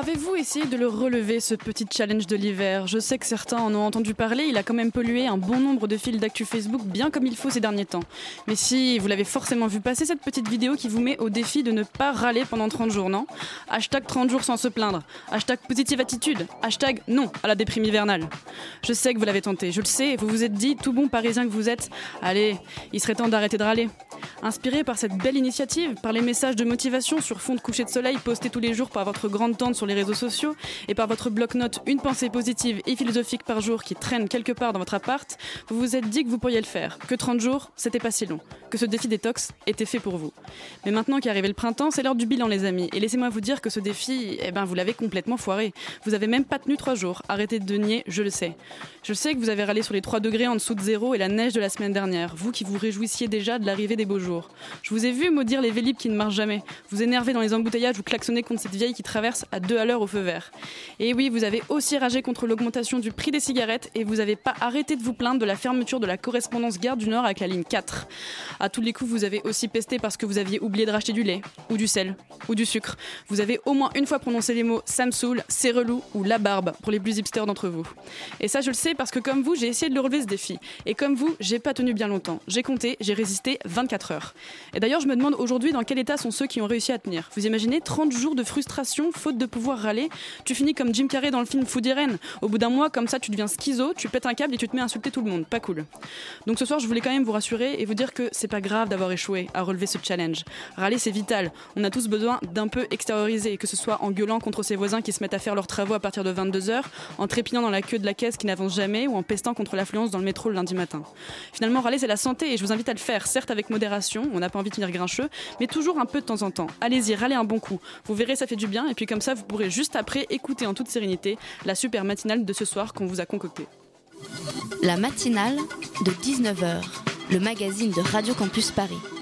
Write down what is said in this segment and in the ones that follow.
Avez-vous essayé de le relever, ce petit challenge de l'hiver? Je sais que certains en ont entendu parler, il a quand même pollué un bon nombre de fils d'actu Facebook bien comme il faut ces derniers temps. Mais si, vous l'avez forcément vu passer cette petite vidéo qui vous met au défi de ne pas râler pendant 30 jours, non? Hashtag 30 jours sans se plaindre. Hashtag positive attitude. Hashtag non à la déprime hivernale. Je sais que vous l'avez tenté, je le sais, vous vous êtes dit, tout bon parisien que vous êtes, allez, il serait temps d'arrêter de râler. Inspiré par cette belle initiative, par les messages de motivation sur fond de coucher de soleil postés tous les jours par votre grande tante sur les réseaux sociaux et par votre bloc-notes une pensée positive et philosophique par jour qui traîne quelque part dans votre appart, vous vous êtes dit que vous pourriez le faire, que 30 jours, c'était pas si long, que ce défi détox était fait pour vous. Mais maintenant qu'arrive le printemps, c'est l'heure du bilan les amis, et laissez-moi vous dire que ce défi, eh ben vous l'avez complètement foiré. Vous avez même pas tenu 3 jours, arrêtez de nier, je le sais. Je sais que vous avez râlé sur les 3 degrés en dessous de zéro et la neige de la semaine dernière, vous qui vous réjouissiez déjà de l'arrivée des beaux jours. Je vous ai vu maudire les vélib qui ne marchent jamais, vous énerver dans les embouteillages ou klaxonner contre cette vieille qui traverse à deux à l'heure au feu vert. Et oui, vous avez aussi ragé contre l'augmentation du prix des cigarettes et vous n'avez pas arrêté de vous plaindre de la fermeture de la correspondance gare du Nord avec la ligne 4. À tous les coups, vous avez aussi pesté parce que vous aviez oublié de racheter du lait, ou du sel, ou du sucre. Vous avez au moins une fois prononcé les mots saoule, c'est relou ou la barbe pour les plus hipsters d'entre vous. Et ça, je le sais parce que comme vous, j'ai essayé de le relever ce défi. Et comme vous, j'ai pas tenu bien longtemps. J'ai compté, j'ai résisté 24 heures. Et d'ailleurs, je me demande aujourd'hui dans quel état sont ceux qui ont réussi à tenir. Vous imaginez 30 jours de frustration, faute de pouvoir râler Tu finis comme Jim Carrey dans le film Food Irene. Au bout d'un mois, comme ça, tu deviens schizo, tu pètes un câble et tu te mets à insulter tout le monde. Pas cool. Donc ce soir, je voulais quand même vous rassurer et vous dire que c'est pas grave d'avoir échoué à relever ce challenge. Râler, c'est vital. On a tous besoin d'un peu extérioriser, que ce soit en gueulant contre ses voisins qui se mettent à faire leurs travaux à partir de 22h, en trépignant dans la queue de la caisse qui n'avance jamais ou en pestant contre l'affluence dans le métro le lundi matin. Finalement, râler, c'est la santé et je vous invite à le faire, certes avec modération, on n'a pas envie de tenir grincheux, mais toujours un peu de temps en temps. Allez-y, râlez un bon coup. Vous verrez, ça fait du bien et puis comme ça, vous pourrez juste après écouter en toute sérénité la super matinale de ce soir qu'on vous a concoctée. La matinale de 19h, le magazine de Radio Campus Paris.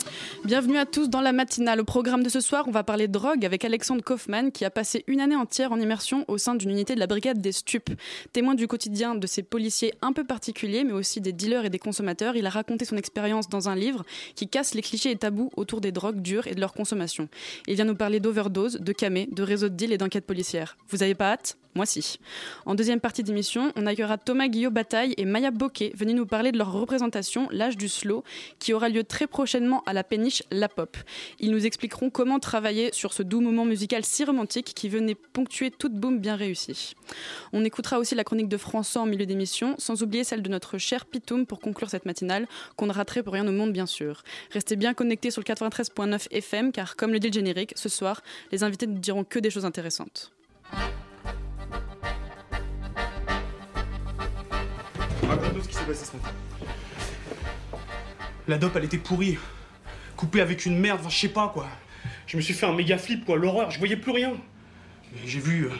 Bienvenue à tous dans la matinale. Au programme de ce soir, on va parler drogue avec Alexandre Kaufmann qui a passé une année entière en immersion au sein d'une unité de la brigade des stupes. Témoin du quotidien de ces policiers un peu particuliers, mais aussi des dealers et des consommateurs, il a raconté son expérience dans un livre qui casse les clichés et tabous autour des drogues dures et de leur consommation. Il vient nous parler d'overdose, de camé, de réseaux de deal et d'enquête policière. Vous avez pas hâte? Moi si. En deuxième partie d'émission, on accueillera Thomas Guillot Bataille et Maya Bokeh venus nous parler de leur représentation, l'âge du slow, qui aura lieu très prochainement à la péniche La Pop. Ils nous expliqueront comment travailler sur ce doux moment musical si romantique qui venait ponctuer toute boom bien réussie. On écoutera aussi la chronique de François en milieu d'émission, sans oublier celle de notre cher Pitoum pour conclure cette matinale, qu'on ne raterait pour rien au monde bien sûr. Restez bien connectés sur le 93.9 FM, car comme le dit le générique, ce soir, les invités ne diront que des choses intéressantes. Raconte-nous ce qui s'est passé ce matin. La dope, elle était pourrie. Coupée avec une merde, enfin, je sais pas quoi. Je me suis fait un méga flip, quoi, l'horreur, je voyais plus rien. Et J'ai vu euh,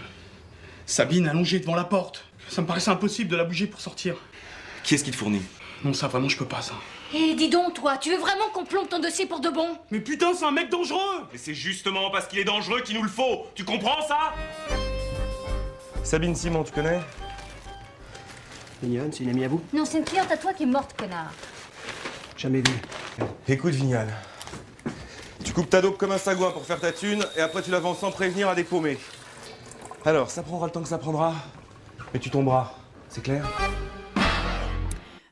Sabine allongée devant la porte. Ça me paraissait impossible de la bouger pour sortir. Qui est-ce qui te fournit? Non, ça vraiment, je peux pas, ça. Et dis donc, toi, tu veux vraiment qu'on plombe ton dossier pour de bon? Mais putain, c'est un mec dangereux Mais c'est justement parce qu'il est dangereux qu'il nous le faut Tu comprends ça? Sabine Simon, tu connais? Mignonne, c'est une amie à vous Non, c'est une cliente à toi qui est morte, connard. Jamais vu. Écoute, Vignal. Tu coupes ta dope comme un sagouin pour faire ta thune, et après tu la vends sans prévenir à des paumés. Alors, ça prendra le temps que ça prendra, mais tu tomberas. C'est clair?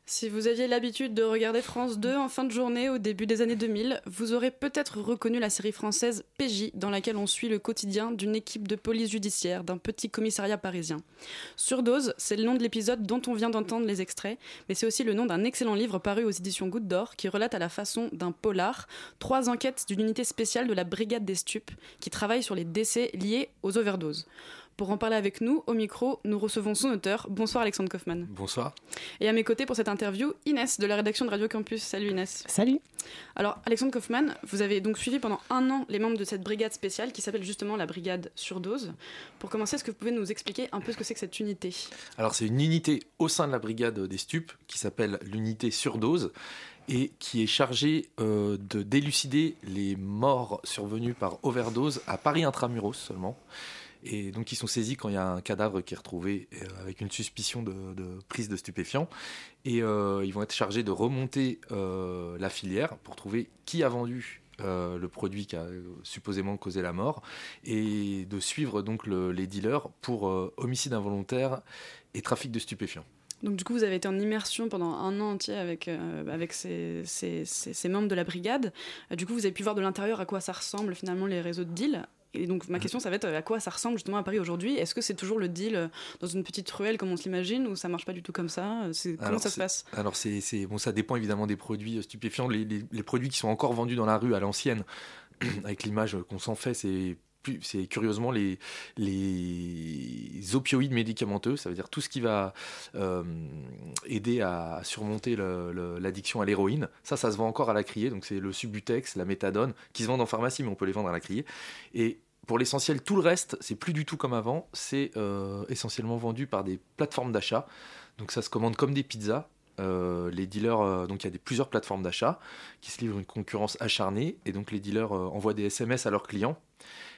Si vous aviez l'habitude de regarder France 2 en fin de journée au début des années 2000, vous aurez peut-être reconnu la série française PJ dans laquelle on suit le quotidien d'une équipe de police judiciaire d'un petit commissariat parisien. Surdose, c'est le nom de l'épisode dont on vient d'entendre les extraits, mais c'est aussi le nom d'un excellent livre paru aux éditions Goutte d'Or qui relate à la façon d'un polar trois enquêtes d'une unité spéciale de la Brigade des stupes qui travaille sur les décès liés aux overdoses. Pour en parler avec nous, au micro, nous recevons son auteur. Bonsoir Alexandre Kaufmann. Bonsoir. Et à mes côtés pour cette interview, Inès de la rédaction de Radio Campus. Salut Inès. Salut. Alors Alexandre Kaufmann, vous avez donc suivi pendant un an les membres de cette brigade spéciale qui s'appelle justement la brigade surdose. Pour commencer, est-ce que vous pouvez nous expliquer un peu ce que c'est que cette unité? Alors c'est une unité au sein de la brigade des stupes qui s'appelle l'unité surdose et qui est chargée euh, de d'élucider les morts survenus par overdose à Paris intramuros seulement. Et donc ils sont saisis quand il y a un cadavre qui est retrouvé euh, avec une suspicion de, prise de stupéfiants. Et euh, ils vont être chargés de remonter euh, la filière pour trouver qui a vendu le produit qui a supposément causé la mort et de suivre donc le- les dealers pour homicide involontaire et trafic de stupéfiants. Donc du coup, vous avez été en immersion pendant un an entier avec, avec ces, ces- membres de la brigade. Du coup, vous avez pu voir de l'intérieur à quoi ça ressemble finalement les réseaux de deal. Et donc ma question, ça va être euh, à quoi ça ressemble justement à Paris aujourd'hui? Est-ce que c'est toujours le deal euh, dans une petite ruelle comme on se l'imagine ou ça marche pas du tout comme ça? Comment Alors, ça se passe? Alors c'est, bon, ça dépend évidemment des produits euh, stupéfiants. Les, les- les produits qui sont encore vendus dans la rue à l'ancienne, avec l'image qu'on s'en fait, c'est c'est curieusement les, les opioïdes médicamenteux, ça veut dire tout ce qui va euh, aider à surmonter l'addiction à l'héroïne. Ça, ça se vend encore à la criée, donc c'est le Subutex, la méthadone, qui se vendent en pharmacie, mais on peut les vendre à la criée. Et pour l'essentiel, tout le reste, c'est plus du tout comme avant. C'est euh, essentiellement vendu par des plateformes d'achat. Donc ça se commande comme des pizzas. Euh, les dealers, donc il y a des, plusieurs plateformes d'achat qui se livrent une concurrence acharnée. Et donc les dealers envoient des SMS à leurs clients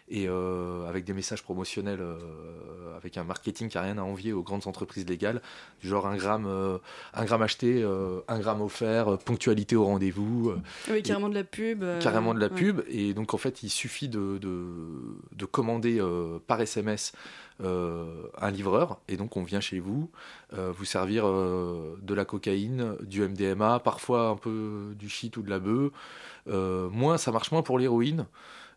et euh, avec des messages promotionnels, euh, avec un marketing qui n'a rien à envier aux grandes entreprises légales, du genre un gramme, euh, un gramme acheté, un gramme offert, ponctualité au rendez-vous. Oui, carrément de la pub. carrément de la ouais. pub. Et donc, en fait, il suffit de, de, de commander par SMS un livreur. Et donc, on vient chez vous vous servir de la cocaïne, du MDMA, parfois un peu du shit ou de la bœuf. Moins, ça marche moins pour l'héroïne.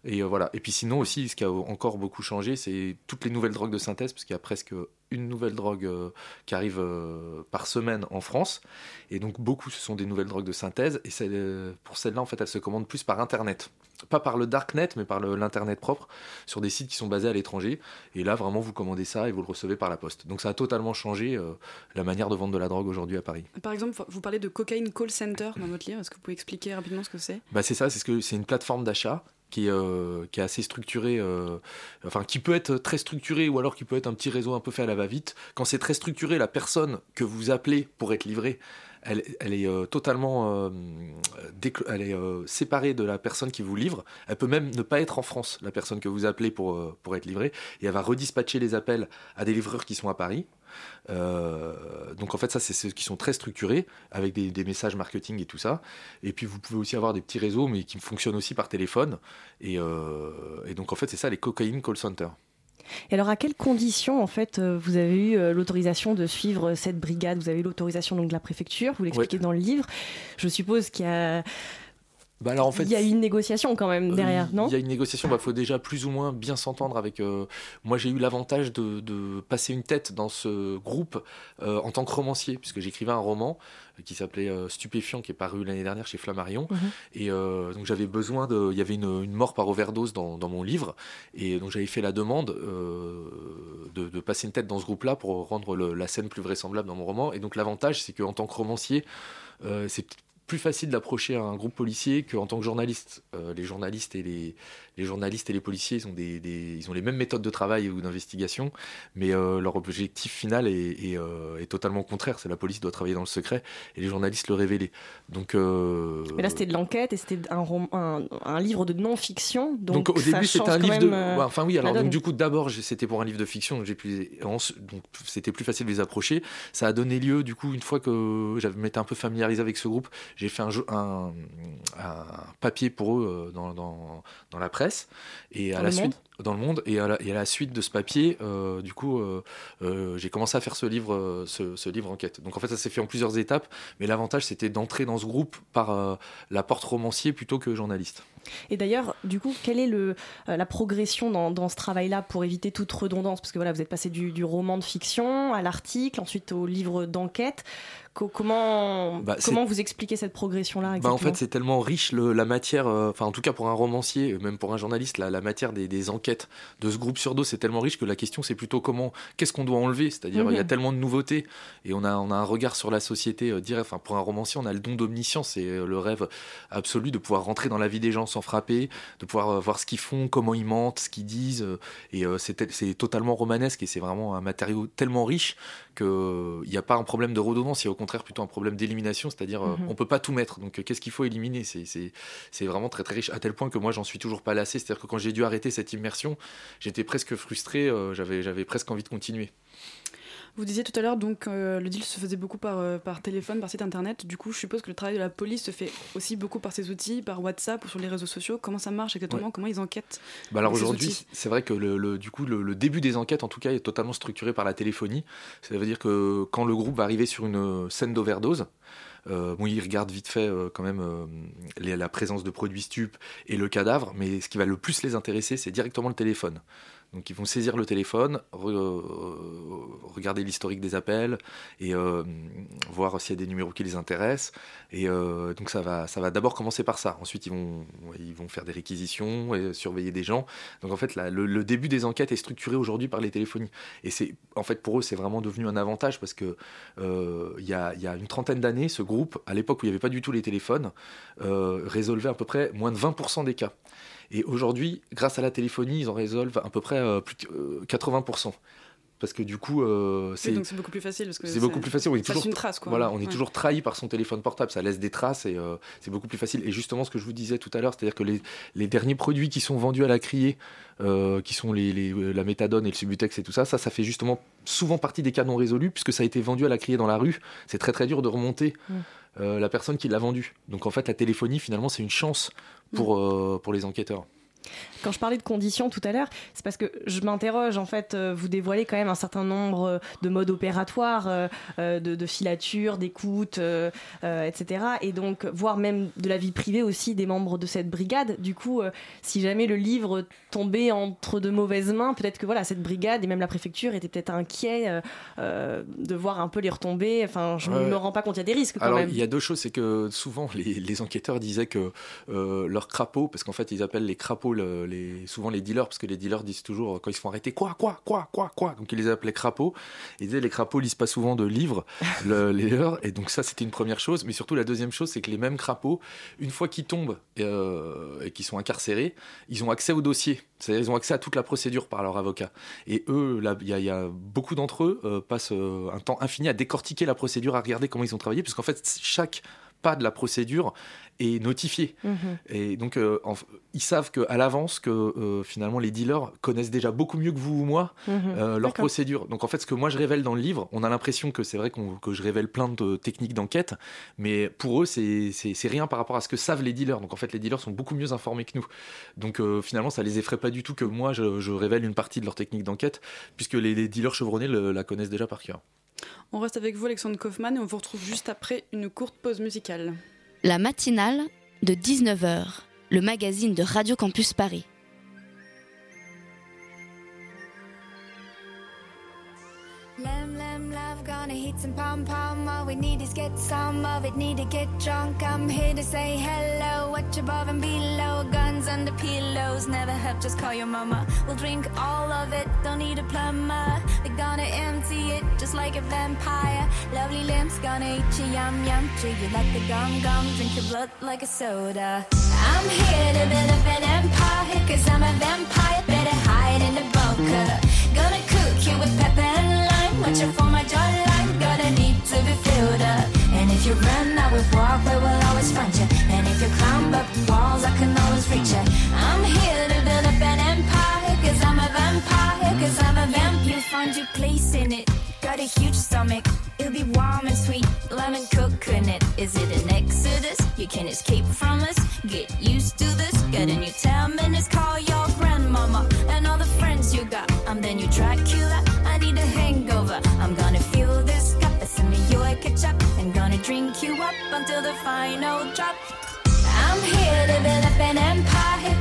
Et euh, voilà. Et puis sinon aussi, ce qui a encore beaucoup changé, c'est toutes les nouvelles drogues de synthèse, parce qu'il y a presque une nouvelle drogue euh, qui arrive euh, par semaine en France. Et donc beaucoup, ce sont des nouvelles drogues de synthèse. Et pour celle-là, en fait, elles se commandent plus par Internet. Pas par le darknet, mais par l'Internet propre, sur des sites qui sont basés à l'étranger. Et là, vraiment, vous commandez ça et vous le recevez par la poste. Donc ça a totalement changé la manière de vendre de la drogue aujourd'hui à Paris. Par exemple, vous parlez de cocaïne call center dans votre livre. Est-ce que vous pouvez expliquer rapidement ce que c'est? Bah c'est ça, c'est ce que c'est une plateforme d'achat qui est, euh, qui est assez structurée, euh, enfin qui peut être très structurée ou alors qui peut être un petit réseau un peu fait à la va-vite. Quand c'est très structuré, la personne que vous appelez pour être livrée, elle, est euh, totalement euh, euh, séparée de la personne qui vous livre. Elle peut même ne pas être en France, la personne que vous appelez pour, être livrée. Et elle va redispatcher les appels à des livreurs qui sont à Paris. Donc en fait ça c'est ceux qui sont très structurés avec des, messages marketing et tout ça et puis vous pouvez aussi avoir des petits réseaux mais qui fonctionnent aussi par téléphone et, et donc en fait c'est ça les cocaïne call center Et alors, à quelles conditions, en fait, euh, vous avez eu euh, l'autorisation de suivre cette brigade? Vous avez eu l'autorisation donc de la préfecture, vous l'expliquez dans le livre. Je suppose qu'il y a, bah alors en fait il y a eu une négociation quand même derrière, Euh, non? Il y a une négociation, il faut déjà plus ou moins bien s'entendre avec... euh, moi j'ai eu l'avantage de, de passer une tête dans ce groupe euh, en tant que romancier, puisque j'écrivais un roman qui s'appelait euh, Stupéfiant, qui est paru l'année dernière chez Flammarion. Mhm. Et euh, donc j'avais besoin de... Il y avait une, une mort par overdose dans, dans mon livre, et donc j'avais fait la demande euh, de, de passer une tête dans ce groupe-là pour rendre le- la scène plus vraisemblable dans mon roman. Et donc l'avantage, c'est qu'en tant que romancier, c'est plus facile d'approcher un groupe policier qu'en tant que journaliste. Euh, les journalistes et les, les journalistes et les policiers, ils ont, des, des- ils ont les mêmes méthodes de travail ou d'investigation, mais euh, leur objectif final est, est, euh, est totalement contraire. C'est la police doit travailler dans le secret et les journalistes le révéler. Donc, euh, Mais là, c'était de l'enquête et c'était un, un, un livre de non-fiction. Donc, donc, au ça début c'était un livre de euh, ouais, enfin oui alors donc du coup d'abord c'était pour un livre de fiction donc j'ai pu donc c'était plus facile de les approcher ça a donné lieu du coup une fois que j'avais m'étais un peu familiarisé avec ce groupe j'ai fait un, un, un papier pour eux dans, dans, dans la presse et à la suite dans le monde et à la, et à la suite de ce papier euh, du coup euh, euh, j'ai commencé à faire ce livre ce, ce livre enquête. Donc en fait ça s'est fait en plusieurs étapes mais l'avantage c'était d'entrer dans ce groupe par la porte romancier plutôt que journaliste. Et d'ailleurs, du coup, quelle est le, la progression dans, dans ce travail-là pour éviter toute redondance? Parce que voilà, vous êtes passé du, du roman de fiction à l'article, ensuite au livre d'enquête. Comment, Bah, comment vous expliquez cette progression-là Bah, en fait, c'est tellement riche le- la matière, euh, enfin en tout cas pour un romancier, euh, même pour un journaliste, la, la matière des, des enquêtes de ce groupe sur dos, c'est tellement riche que la question c'est plutôt comment, qu'est-ce qu'on doit enlever? C'est-à-dire il y a Mhm. tellement de nouveautés et on a, on a un regard sur la société euh, direct. Enfin, pour un romancier, on a le don d'omniscience, c'est le rêve absolu de pouvoir rentrer dans la vie des gens sans frapper, de pouvoir euh, voir ce qu'ils font, comment ils mentent, ce qu'ils disent. et c'est totalement romanesque et c'est vraiment un matériau tellement riche qu'il n'y a pas un problème de redondance, il y a au contraire plutôt un problème d'élimination, c'est-à-dire euh, Mhm. on peut pas tout mettre. Donc euh, qu'est-ce qu'il faut éliminer? C'est- vraiment très très riche, à tel point que moi j'en suis toujours pas lassé. C'est-à-dire que quand j'ai dû arrêter cette immersion, j'étais presque frustré, euh, j'avais presque envie de continuer. Vous disiez tout à l'heure donc euh, le deal se faisait beaucoup par, euh, par téléphone, par site internet. Du coup, je suppose que le travail de la police se fait aussi beaucoup par ces outils, par WhatsApp ou sur les réseaux sociaux. Comment ça marche exactement? Ouais. Comment ils enquêtent Bah alors aujourd'hui, c'est vrai que le, le- du coup, le, le début des enquêtes, en tout cas, est totalement structuré par la téléphonie. Ça veut dire que quand le groupe va arriver sur une euh, scène d'overdose, euh, bon, il regarde vite fait euh, quand même euh, les- la présence de produits stupes et le cadavre, mais ce qui va le plus les intéresser, c'est directement le téléphone. Donc ils vont saisir le téléphone, euh, regarder l'historique des appels et euh, voir s'il y a des numéros qui les intéressent. Et euh, donc ça va, ça va d'abord commencer par ça. Ensuite ils vont, ils vont faire des réquisitions et surveiller des gens. Donc en fait le, début des enquêtes est structuré aujourd'hui par les téléphonies. Et c'est, en fait pour eux c'est vraiment devenu un avantage parce que il y, a, y a une trentaine d'années ce groupe, à l'époque où il n'y avait pas du tout les téléphones, résolvait à peu près moins de 20% des cas. Et aujourd'hui, grâce à la téléphonie, ils en résolvent à peu près euh, plus de euh, 80%. Parce que du coup, euh, c'est beaucoup plus facile parce que c'est beaucoup plus facile. On est ça toujours, laisse une trace quoi. voilà, on est Ouais. toujours trahi par son téléphone portable. Ça laisse des traces et euh, c'est beaucoup plus facile. Et justement, ce que je vous disais tout à l'heure, c'est-à-dire que les, les derniers produits qui sont vendus à la criée, euh, qui sont les, les- la méthadone et le subutex et tout ça, ça, ça fait justement souvent partie des cas non résolus puisque ça a été vendu à la criée dans la rue. C'est très très dur de remonter Mm. euh, la personne qui l'a vendu. Donc en fait, la téléphonie, finalement, c'est une chance pour, euh, pour les enquêteurs. Quand je parlais de conditions tout à l'heure, c'est parce que je m'interroge, en fait, euh, vous dévoilez quand même un certain nombre euh, de modes opératoires, euh, de, de filature, d'écoute, etc. Et donc, voire même de la vie privée aussi des membres de cette brigade. Du coup, si jamais le livre tombait entre de mauvaises mains, peut-être que voilà, cette brigade et même la préfecture étaient peut-être inquiets de voir un peu les retombées. Enfin, je Ouais. me rends pas compte, il y a des risques quand Alors, même. il y a deux choses, c'est que souvent les, les enquêteurs disaient que euh, leurs crapauds, parce qu'en fait ils appellent les crapauds le- les, souvent les dealers, parce que les dealers disent toujours euh, quand ils se font arrêter quoi, quoi, quoi, quoi, quoi. Donc ils les appelaient crapauds. Ils disaient les crapauds lisent pas souvent de livres, le- les leurs. Et donc ça c'était une première chose. Mais surtout la deuxième chose, c'est que les mêmes crapauds, une fois qu'ils tombent euh, et qu'ils sont incarcérés, ils ont accès au dossier. C'est-à-dire ils ont accès à toute la procédure par leur avocat. Et eux, il y, a- il y a beaucoup d'entre eux euh, passent euh, un temps infini à décortiquer la procédure, à regarder comment ils ont travaillé, puisqu'en fait, chaque pas de la procédure est notifié. Mhm. Et donc, euh, en- ils savent que, à l'avance que euh, finalement les dealers connaissent déjà beaucoup mieux que vous ou moi Mhm. euh, leur procédure. Donc, en fait, ce que moi je révèle dans le livre, on a l'impression que c'est vrai que je révèle plein de techniques d'enquête, mais pour eux, c'est rien par rapport à ce que savent les dealers. Donc, en fait, les dealers sont beaucoup mieux informés que nous. Donc, finalement, ça les effraie pas du tout que moi je, je révèle une partie de leur technique d'enquête, puisque les, les dealers chevronnés le- la connaissent déjà par cœur. On reste avec vous, Alexandre Kaufmann, et on vous retrouve juste après une courte pause musicale. La matinale de 19h, le magazine de Radio Campus Paris. Lamb, lamb, love, gonna hit some pom pom. All we need is get some of it, need to get drunk. I'm here to say hello, watch above and below. Guns under pillows, never help, just call your mama. We'll drink all of it, don't need a plumber. We're gonna empty it just like a vampire. Lovely limbs, gonna eat you, yum yum. Treat you like a gum gum, drink your blood like a soda. I'm here to build up an empire, cause I'm a vampire. Better hide in the bunker. Gonna cook you with pepper out for my jawline, gonna need to be filled up. And if you run, I will walk, we will always find you. And if you climb up walls, I can always reach you. I'm here to build up an empire, cause I'm a vampire, cause I'm a vamp. You'll find your place in it. Got a huge stomach, it'll be warm and sweet. Lemon coconut, is it an exodus? You can escape from us, get used to this. Get a new 10 minutes, call your grandmama and all the friends you got. I'm the new Dracula, drink you up until the final drop. I'm here build up an empire,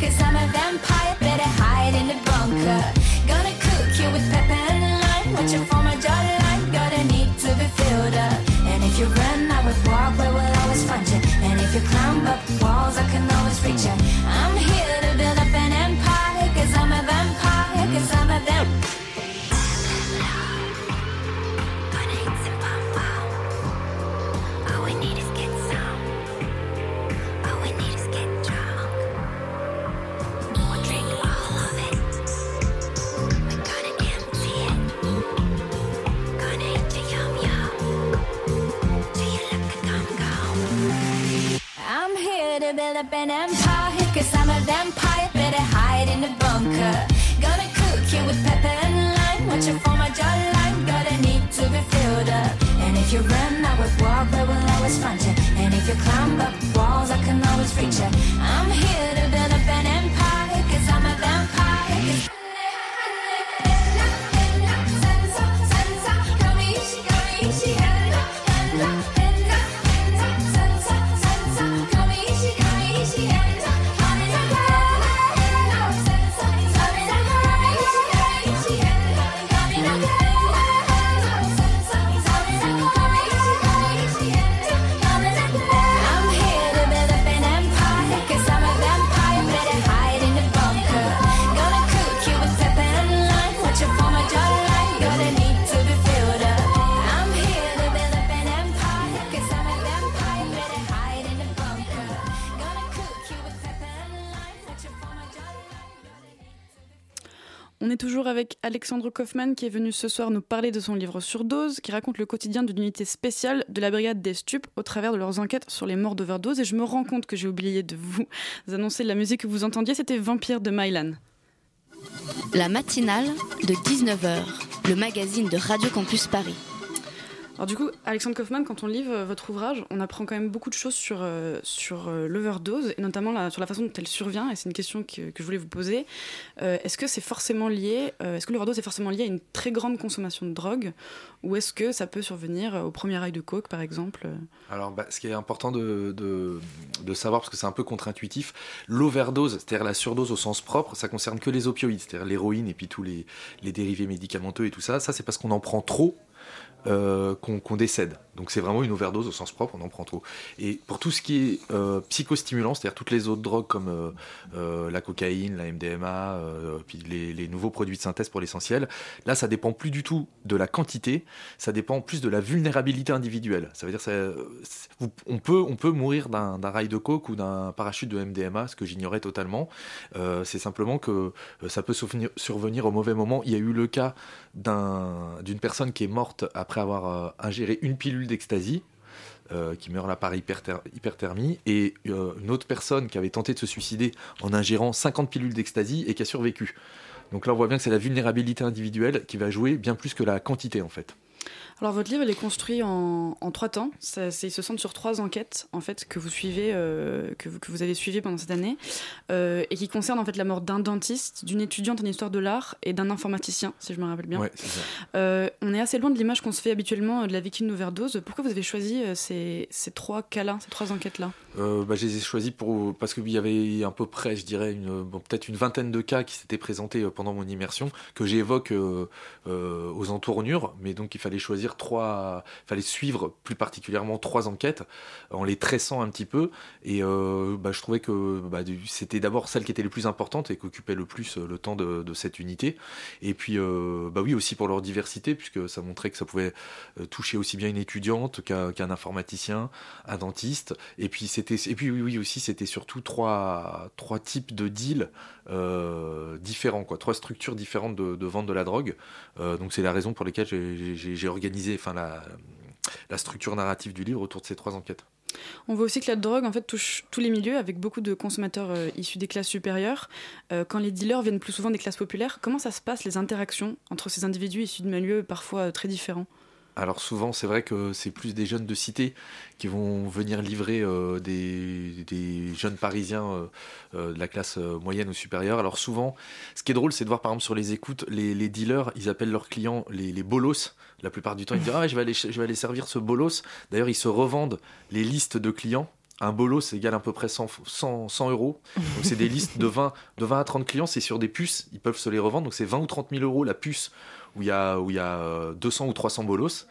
I'm here Alexandre Kaufmann qui est venu ce soir nous parler de son livre Surdose, qui raconte le quotidien d'une unité spéciale de la brigade des stupes au travers de leurs enquêtes sur les morts d'overdose. Et je me rends compte que j'ai oublié de vous annoncer la musique que vous entendiez, c'était Vampire de Mylan. La matinale de 19h, le magazine de Radio Campus Paris. Alors du coup, Alexandre Kaufmann, quand on lit euh, votre ouvrage, on apprend quand même beaucoup de choses sur, euh, sur euh, l'overdose, et notamment sur la façon dont elle survient, et c'est une question que, je voulais vous poser. Est-ce que c'est forcément lié, est-ce que l'overdose est forcément lié à une très grande consommation de drogue, ou est-ce que ça peut survenir au premier rail de coke, par exemple Alors, bah, ce qui est important de, de, de savoir, parce que c'est un peu contre-intuitif, l'overdose, c'est-à-dire la surdose au sens propre, ça concerne que les opioïdes, c'est-à-dire l'héroïne et puis tous les, les dérivés médicamenteux et tout ça. Ça, c'est parce qu'on en prend trop euh, qu'on décède. Donc c'est vraiment une overdose au sens propre, on en prend trop. Et pour tout ce qui est euh, psychostimulant, c'est-à-dire toutes les autres drogues comme euh, euh, la cocaïne, la MDMA, puis les, nouveaux produits de synthèse pour l'essentiel, là ça dépend plus du tout de la quantité, ça dépend plus de la vulnérabilité individuelle. Ça veut dire ça, on peut on peut mourir d'un rail de coke ou d'un parachute de MDMA, ce que j'ignorais totalement. C'est simplement que ça peut survenir, au mauvais moment. Il y a eu le cas d'un- d'une personne qui est morte après avoir euh, ingéré une pilule d'ecstasy. euh, qui meurt là par hyperther- hyperthermie, et euh, une autre personne qui avait tenté de se suicider en ingérant 50 pilules d'ecstasy et qui a survécu. Donc là, on voit bien que c'est la vulnérabilité individuelle qui va jouer bien plus que la quantité, en fait. Alors votre livre il est construit en, en trois temps. Ça, il se centre sur trois enquêtes en fait que vous suivez, euh, que, vous, que vous avez suivies pendant cette année, euh, et qui concernent en fait la mort d'un dentiste, d'une étudiante en histoire de l'art et d'un informaticien, si je me rappelle bien. Ouais, c'est ça. Euh, on est assez loin de l'image qu'on se fait habituellement de la victime d'overdose. Pourquoi vous avez choisi ces, ces trois cas-là, ces trois enquêtes-là? Bah, je les ai choisis pour, parce qu'il y avait à peu près, je dirais, une, bon, peut-être une vingtaine de cas qui s'étaient présentés pendant mon immersion, que j'évoque aux entournures, mais donc il fallait choisir trois, il fallait suivre plus particulièrement trois enquêtes en les tressant un petit peu, et euh, bah, je trouvais que bah, c'était d'abord celle qui était les plus importantes et qui occupait le plus euh, le temps de, cette unité, et puis euh, bah oui aussi pour leur diversité, puisque ça montrait que ça pouvait toucher aussi bien une étudiante qu'un informaticien, un dentiste, et puis c'était et puis oui, aussi c'était surtout trois trois types de deals différents quoi, trois structures différentes de, de vente de la drogue. Donc c'est la raison pour laquelle j'ai- j'ai enfin la la structure narrative du livre autour de ces trois enquêtes. On voit aussi que la drogue en fait touche tous les milieux avec beaucoup de consommateurs euh, issus des classes supérieures. Euh, quand les dealers viennent plus souvent des classes populaires, comment ça se passe les interactions entre ces individus issus de milieux parfois euh, très différents? Alors souvent, c'est vrai que c'est plus des jeunes de cité qui vont venir livrer euh, des, des jeunes parisiens euh, euh, de la classe moyenne ou supérieure. Alors souvent, ce qui est drôle, c'est de voir par exemple sur les écoutes, les, les dealers, ils appellent leurs clients les, les bolos. La plupart du temps, ils disent ah, je vais aller, je vais aller servir ce bolos. D'ailleurs, ils se revendent les listes de clients. Un bolos égale à peu près 100, 100, 100 euros. Donc c'est des listes de 20, de 20 à 30 clients, c'est sur des puces, ils peuvent se les revendre. Donc c'est 20 ou 30 000 euros la puce où il y a, où il y a euh, 200 ou 300 bolos.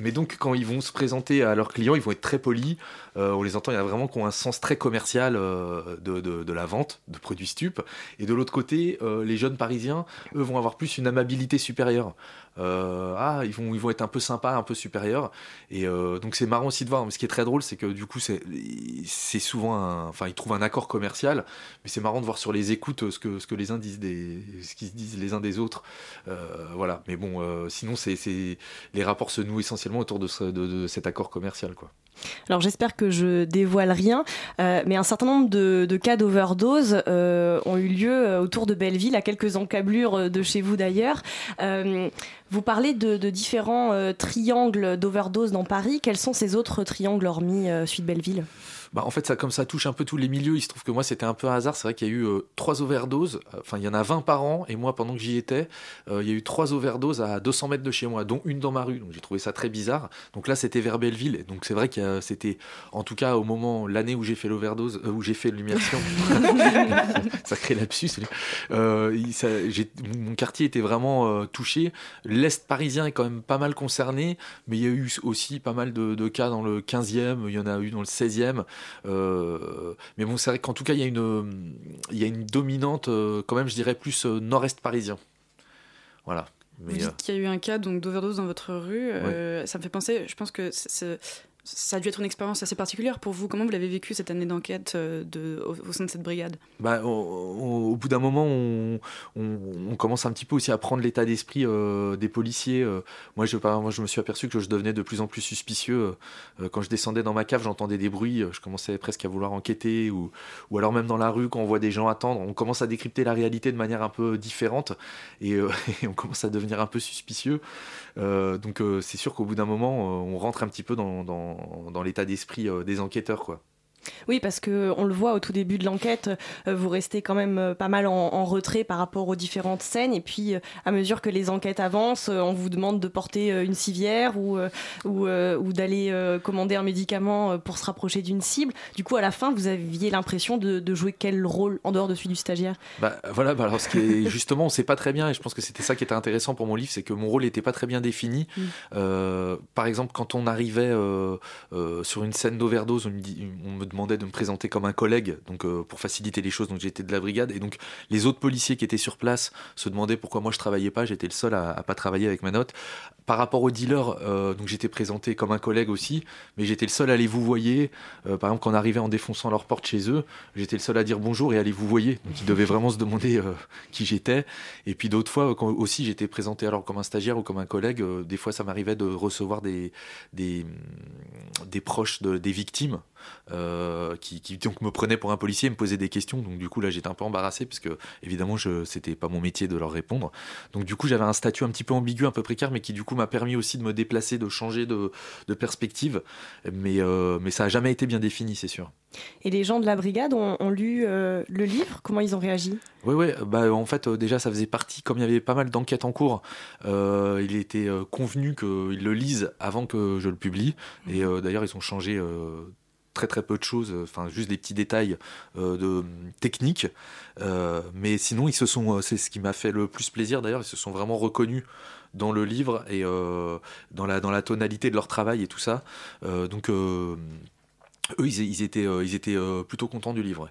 Mais donc, quand ils vont se présenter à leurs clients, ils vont être très polis. Euh, on les entend, il y a vraiment qui ont un sens très commercial euh, de, la vente de produits stupes. Et de l'autre côté, euh, les jeunes parisiens, eux, vont avoir plus une amabilité supérieure. Ah, ils vont, ils vont être un peu sympas, un peu supérieurs. Et donc, c'est marrant aussi de voir. Mais ce qui est très drôle, c'est que du coup, c'est souvent. Enfin, ils trouvent un accord commercial. Mais c'est marrant de voir sur les écoutes ce que, ce que les uns disent ce qu'ils se disent les uns des autres. Voilà. Mais bon, sinon, c'est les rapports se nouent essentiellement autour de, de cet accord commercial, quoi. Alors j'espère que je dévoile rien, euh, mais un certain nombre de, cas d'overdose euh, ont eu lieu euh, autour de Belleville, à quelques encablures de chez vous d'ailleurs. vous parlez de, différents triangles d'overdose dans Paris. Quels sont ces autres triangles hormis Suite Belleville? Bah, en fait, ça, comme ça touche un peu tous les milieux, il se trouve que moi, c'était un peu un hasard. C'est vrai qu'il y a eu euh, trois overdoses. Enfin, il y en a 20 par an. Et moi, pendant que j'y étais, euh, il y a eu trois overdoses à 200 mètres de chez moi, dont une dans ma rue. Donc, j'ai trouvé ça très bizarre. Donc là, c'était vers Belleville. Donc, c'est vrai que c'était, en tout cas, au moment, l'année où j'ai fait l'overdose, euh, où j'ai fait l'immersion, sacré lapsus. mon quartier était vraiment touché. L'Est parisien est quand même pas mal concerné. Mais il y a eu aussi pas mal de, de cas dans le 15e. Il y en a eu dans le 16e. Euh, mais bon, c'est vrai qu'en tout cas, il y a une, il y a une dominante, euh, quand même, je dirais, plus euh, nord-est parisien. Voilà. Mais, Vous dites qu'il y a eu un cas d'overdose dans votre rue. ça me fait penser, je pense que ça a dû être une expérience assez particulière pour vous. Comment vous l'avez vécu cette année d'enquête euh, au, sein de cette brigade? Bah, au, bout d'un moment, on, commence un petit peu aussi à prendre l'état d'esprit euh, des policiers. Euh. moi, je, me suis aperçu que je devenais de plus en plus suspicieux. quand je descendais dans ma cave, j'entendais des bruits. Je commençais presque à vouloir enquêter. Ou, alors même dans la rue, quand on voit des gens attendre, on commence à décrypter la réalité de manière un peu différente. Et, on commence à devenir un peu suspicieux. donc c'est sûr qu'au bout d'un moment, on rentre un petit peu dans, l'état d'esprit euh, des enquêteurs. Oui, parce que on le voit au tout début de l'enquête, euh, vous restez quand même euh, pas mal en, retrait par rapport aux différentes scènes. Et puis, euh, à mesure que les enquêtes avancent, on vous demande de porter une civière ou, ou, ou d'aller commander un médicament pour se rapprocher d'une cible. Du coup, à la fin, vous aviez l'impression de, jouer quel rôle en dehors de celui du stagiaire? Bah voilà, bah, alors ce qui est justement, on sait pas très bien. Et je pense que c'était ça qui était intéressant pour mon livre, c'est que mon rôle n'était pas très bien défini. Mm. par exemple, quand on arrivait sur une scène d'overdose, on me, dit, on me demandait de me présenter comme un collègue, donc euh, pour faciliter les choses. Donc j'étais de la brigade et donc les autres policiers qui étaient sur place se demandaient pourquoi moi je travaillais pas. J'étais le seul à, à, pas travailler avec ma note. Par rapport aux dealers, euh, donc j'étais présenté comme un collègue aussi, mais j'étais le seul à les vous voyer. Euh, par exemple, quand on arrivait en défonçant leur porte chez eux, j'étais le seul à dire bonjour et à les vous voyer. Donc ils devaient vraiment se demander qui j'étais. Et puis d'autres fois quand aussi j'étais présenté alors comme un stagiaire ou comme un collègue. des fois ça m'arrivait de recevoir des des, proches de, des victimes euh, qui, donc me prenait pour un policier, me posait des questions. Donc du coup là j'étais un peu embarrassé parce que évidemment je c'était pas mon métier de leur répondre. Donc du coup j'avais un statut un petit peu ambigu, un peu précaire, mais qui du coup m'a permis aussi de me déplacer, de changer de, perspective. Mais euh, mais ça a jamais été bien défini, c'est sûr. Et les gens de la brigade ont, lu euh, le livre? Comment ils ont réagi? Oui, oui. Bah, en fait, déjà, ça faisait partie, comme il y avait pas mal d'enquêtes en cours, il était convenu qu'ils le lisent avant que je le publie. Et d'ailleurs, ils ont changé très très peu de choses, euh, enfin juste des petits détails euh, de techniques. Euh, mais sinon, ils se sont, c'est ce qui m'a fait le plus plaisir d'ailleurs, ils se sont vraiment reconnus dans le livre et dans, la, tonalité de leur travail et tout ça. donc eux, ils étaient plutôt contents du livre.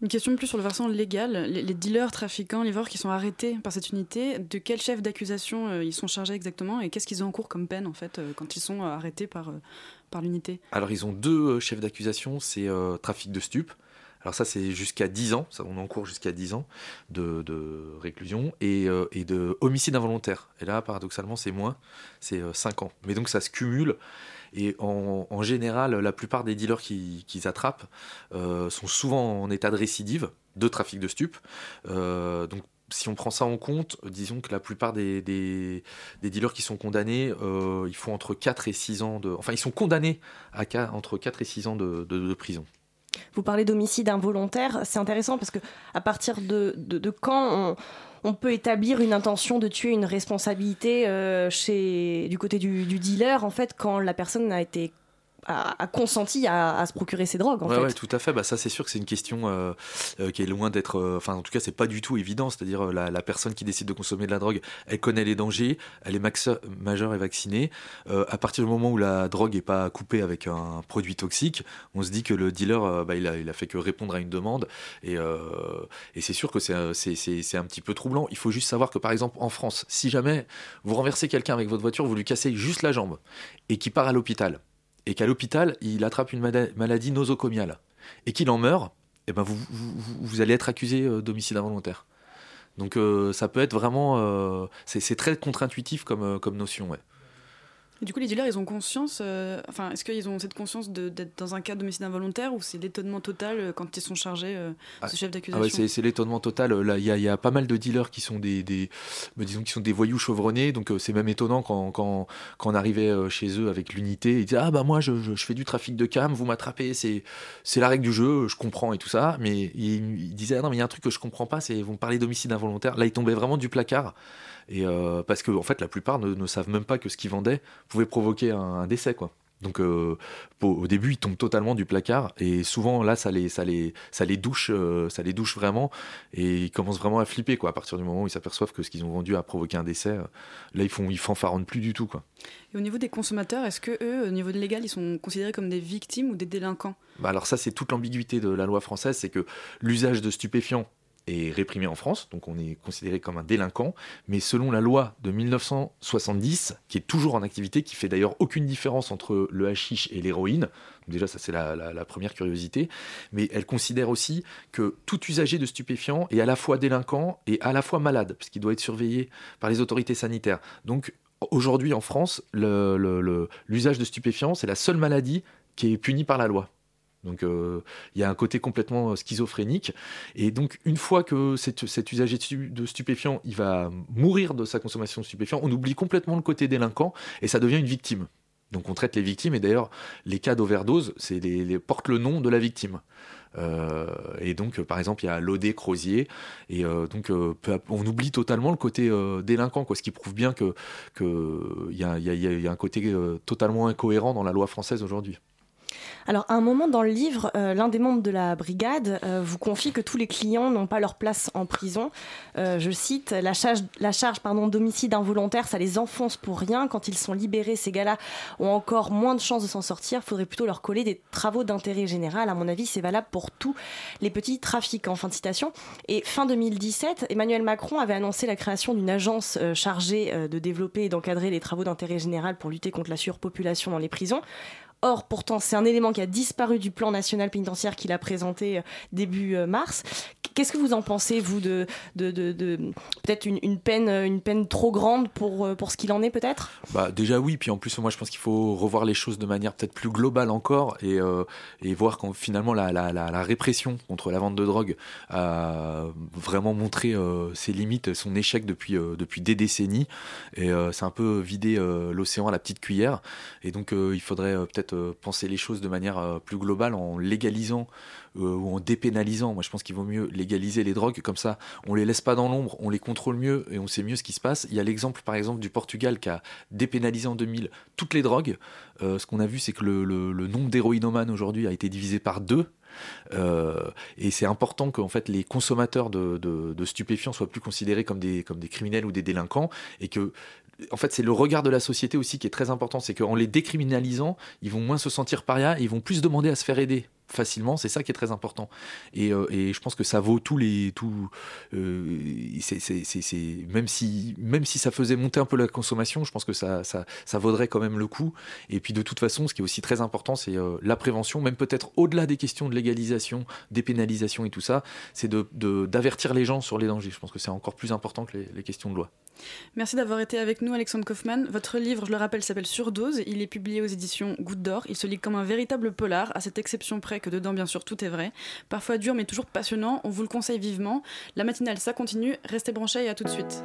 Une question plus sur le versant légal. Les, dealers, trafiquants, livreurs qui sont arrêtés par cette unité, de quel chef d'accusation ils sont chargés exactement et qu'est-ce qu'ils ont en cours comme peine en fait quand ils sont arrêtés par, par l'unité? Alors ils ont deux euh, chefs d'accusation, c'est euh, trafic de stupes. Alors ça c'est jusqu'à 10 ans, ça, on encourt jusqu'à 10 ans de, réclusion et, euh, et, de homicide involontaire. Et là paradoxalement c'est moins, c'est 5 ans. Mais donc ça se cumule et en, général la plupart des dealers qui, qui attrapent sont souvent en état de récidive de trafic de stupes. donc si on prend ça en compte, disons que la plupart des, des, dealers qui sont condamnés, euh, ils entre 4 et 6 ans de. Enfin, ils sont condamnés à entre 4 et 6 ans de, de, prison. Vous parlez d'homicide involontaire, c'est intéressant parce que à partir de, de quand on, on, peut établir une intention de tuer une responsabilité euh, chez, du côté du, du, dealer, en fait, quand la personne a été a, consenti à, se procurer ces drogues. En ouais, fait. ouais, tout à fait. Bah, ça, c'est sûr que c'est une question euh, euh, qui est loin d'être. Euh, enfin, en tout cas, c'est pas du tout évident. C'est-à-dire, la, personne qui décide de consommer de la drogue, elle connaît les dangers, elle est majeure et vaccinée. à partir du moment où la drogue est pas coupée avec un produit toxique, on se dit que le dealer, bah, il, a, il a fait que répondre à une demande. Et, et c'est sûr que c'est un petit peu troublant. Il faut juste savoir que, par exemple, en France, si jamais vous renversez quelqu'un avec votre voiture, vous lui cassez juste la jambe et qui part à l'hôpital et qu'à l'hôpital, il attrape une maladie nosocomiale et qu'il en meurt, eh ben vous, allez être accusé euh, d'homicide involontaire. Donc euh, ça peut être vraiment, euh, c'est très contre-intuitif comme, comme notion. Ouais. Et du coup, les dealers, ils ont conscience, euh, enfin, est-ce qu'ils ont cette conscience d'être dans un cas d'homicide involontaire ou c'est l'étonnement total euh, quand ils sont chargés, euh, ce chef Ah d'accusation ouais, c'est l'étonnement total. Là, il y, a- il y a pas mal de dealers qui sont des, des bah, disons qui sont des voyous chevronnés. Donc euh, c'est même étonnant quand, quand, quand on arrivait chez eux avec l'unité, ils disaient ah bah moi je, je, je fais du trafic de cam, vous m'attrapez, c'est c'est la règle du jeu, je comprends et tout ça. Mais ils, ils disaient ah non mais il y a un truc que je comprends pas, c'est vous me parlez d'homicide involontaire. Là ils tombaient vraiment du placard. Et euh, parce que en fait la plupart ne, ne savent même pas que ce qu'ils vendaient pouvait provoquer un, un décès quoi. Donc euh, au début ils tombent totalement du placard et souvent là ça les ça les ça les douche euh, ça les douche vraiment et ils commencent vraiment à flipper quoi à partir du moment où ils s'aperçoivent que ce qu'ils ont vendu a provoqué un décès. euh, Là ils font ils fanfaronnent plus du tout quoi. Et au niveau des consommateurs, est-ce que eux, au niveau de légal, ils sont considérés comme des victimes ou des délinquants? Bah alors ça, c'est toute l'ambiguïté de la loi française, c'est que l'usage de stupéfiants est réprimé en France, donc on est considéré comme un délinquant, mais selon la loi de 1970, qui est toujours en activité, qui fait d'ailleurs aucune différence entre le hashish et l'héroïne, déjà ça c'est la, la- première curiosité, mais elle considère aussi que tout usager de stupéfiants est à la fois délinquant et à la fois malade, puisqu'il doit être surveillé par les autorités sanitaires. Donc aujourd'hui en France, l'usage de stupéfiants, c'est la seule maladie qui est punie par la loi. Donc euh, il y a un côté complètement euh, schizophrénique. Et donc une fois que cet, usager de stu- de stupéfiants, il va mourir de sa consommation de stupéfiants, on oublie complètement le côté délinquant et ça devient une victime. Donc on traite les victimes et d'ailleurs les cas d'overdose, c'est les, portent le nom de la victime. Euh, et donc, par exemple, il y a l'OD Crozier, et donc on oublie totalement le côté délinquant, ce qui prouve bien que que il y a, un côté totalement incohérent dans la loi française aujourd'hui. Alors, à un moment dans le livre, euh, l'un des membres de la brigade euh, vous confie que tous les clients n'ont pas leur place en prison. Euh, je cite La charge, la charge pardon, d'homicide involontaire, ça les enfonce pour rien. Quand ils sont libérés, ces gars-là ont encore moins de chances de s'en sortir. Il faudrait plutôt leur coller des travaux d'intérêt général. À mon avis, c'est valable pour tous les petits trafiquants. Fin citation. Et fin 2017, Emmanuel Macron avait annoncé la création d'une agence chargée de développer et d'encadrer les travaux d'intérêt général pour lutter contre la surpopulation dans les prisons. Or, pourtant, c'est un élément qui a disparu du plan national pénitentiaire qu'il a présenté euh, début euh, mars. Qu'est-ce que vous en pensez, vous, de, peut-être une, peine, euh, une peine trop grande pour, pour ce qu'il en est, peut-être? Bah déjà oui, puis en plus moi je pense qu'il faut revoir les choses de manière peut-être plus globale encore et, voir quand finalement la, répression contre la vente de drogue a vraiment montré ses limites, son échec depuis, depuis des décennies. Et c'est un peu vider l'océan à la petite cuillère. Et donc il faudrait peut-être euh, penser les choses de manière euh, plus globale en légalisant euh, ou en dépénalisant. Moi, je pense qu'il vaut mieux légaliser les drogues, comme ça, on les laisse pas dans l'ombre, on les contrôle mieux et on sait mieux ce qui se passe. Il y a l'exemple, par exemple, du Portugal qui a dépénalisé en 2000 toutes les drogues. Ce qu'on a vu, c'est que le, nombre d'héroïnomanes aujourd'hui a été divisé par deux. Et c'est important que fait, les consommateurs de, de- de stupéfiants soient plus considérés comme des, comme des criminels ou des délinquants et que en fait, c'est le regard de la société aussi qui est très important. C'est qu'en les décriminalisant, ils vont moins se sentir paria et ils vont plus demander à se faire aider facilement. C'est ça qui est très important. Et, euh, je pense que ça vaut tous les. Tous, euh, c'est- même, si, même si ça faisait monter un peu la consommation, je pense que ça, ça, ça vaudrait quand même le coup. Et puis de toute façon, ce qui est aussi très important, c'est euh, la prévention, même peut-être au-delà des questions de légalisation, dépénalisation et tout ça, c'est de- d'avertir les gens sur les dangers. Je pense que c'est encore plus important que les- les questions de loi. Merci d'avoir été avec nous, Alexandre Kaufmann. Votre livre, je le rappelle, s'appelle Surdose. Il est publié aux éditions Goutte d'Or. Il se lit comme un véritable polar, à cette exception près que dedans, bien sûr, tout est vrai. Parfois dur, mais toujours passionnant. On vous le conseille vivement. La matinale, ça continue. Restez branchés et à tout de suite.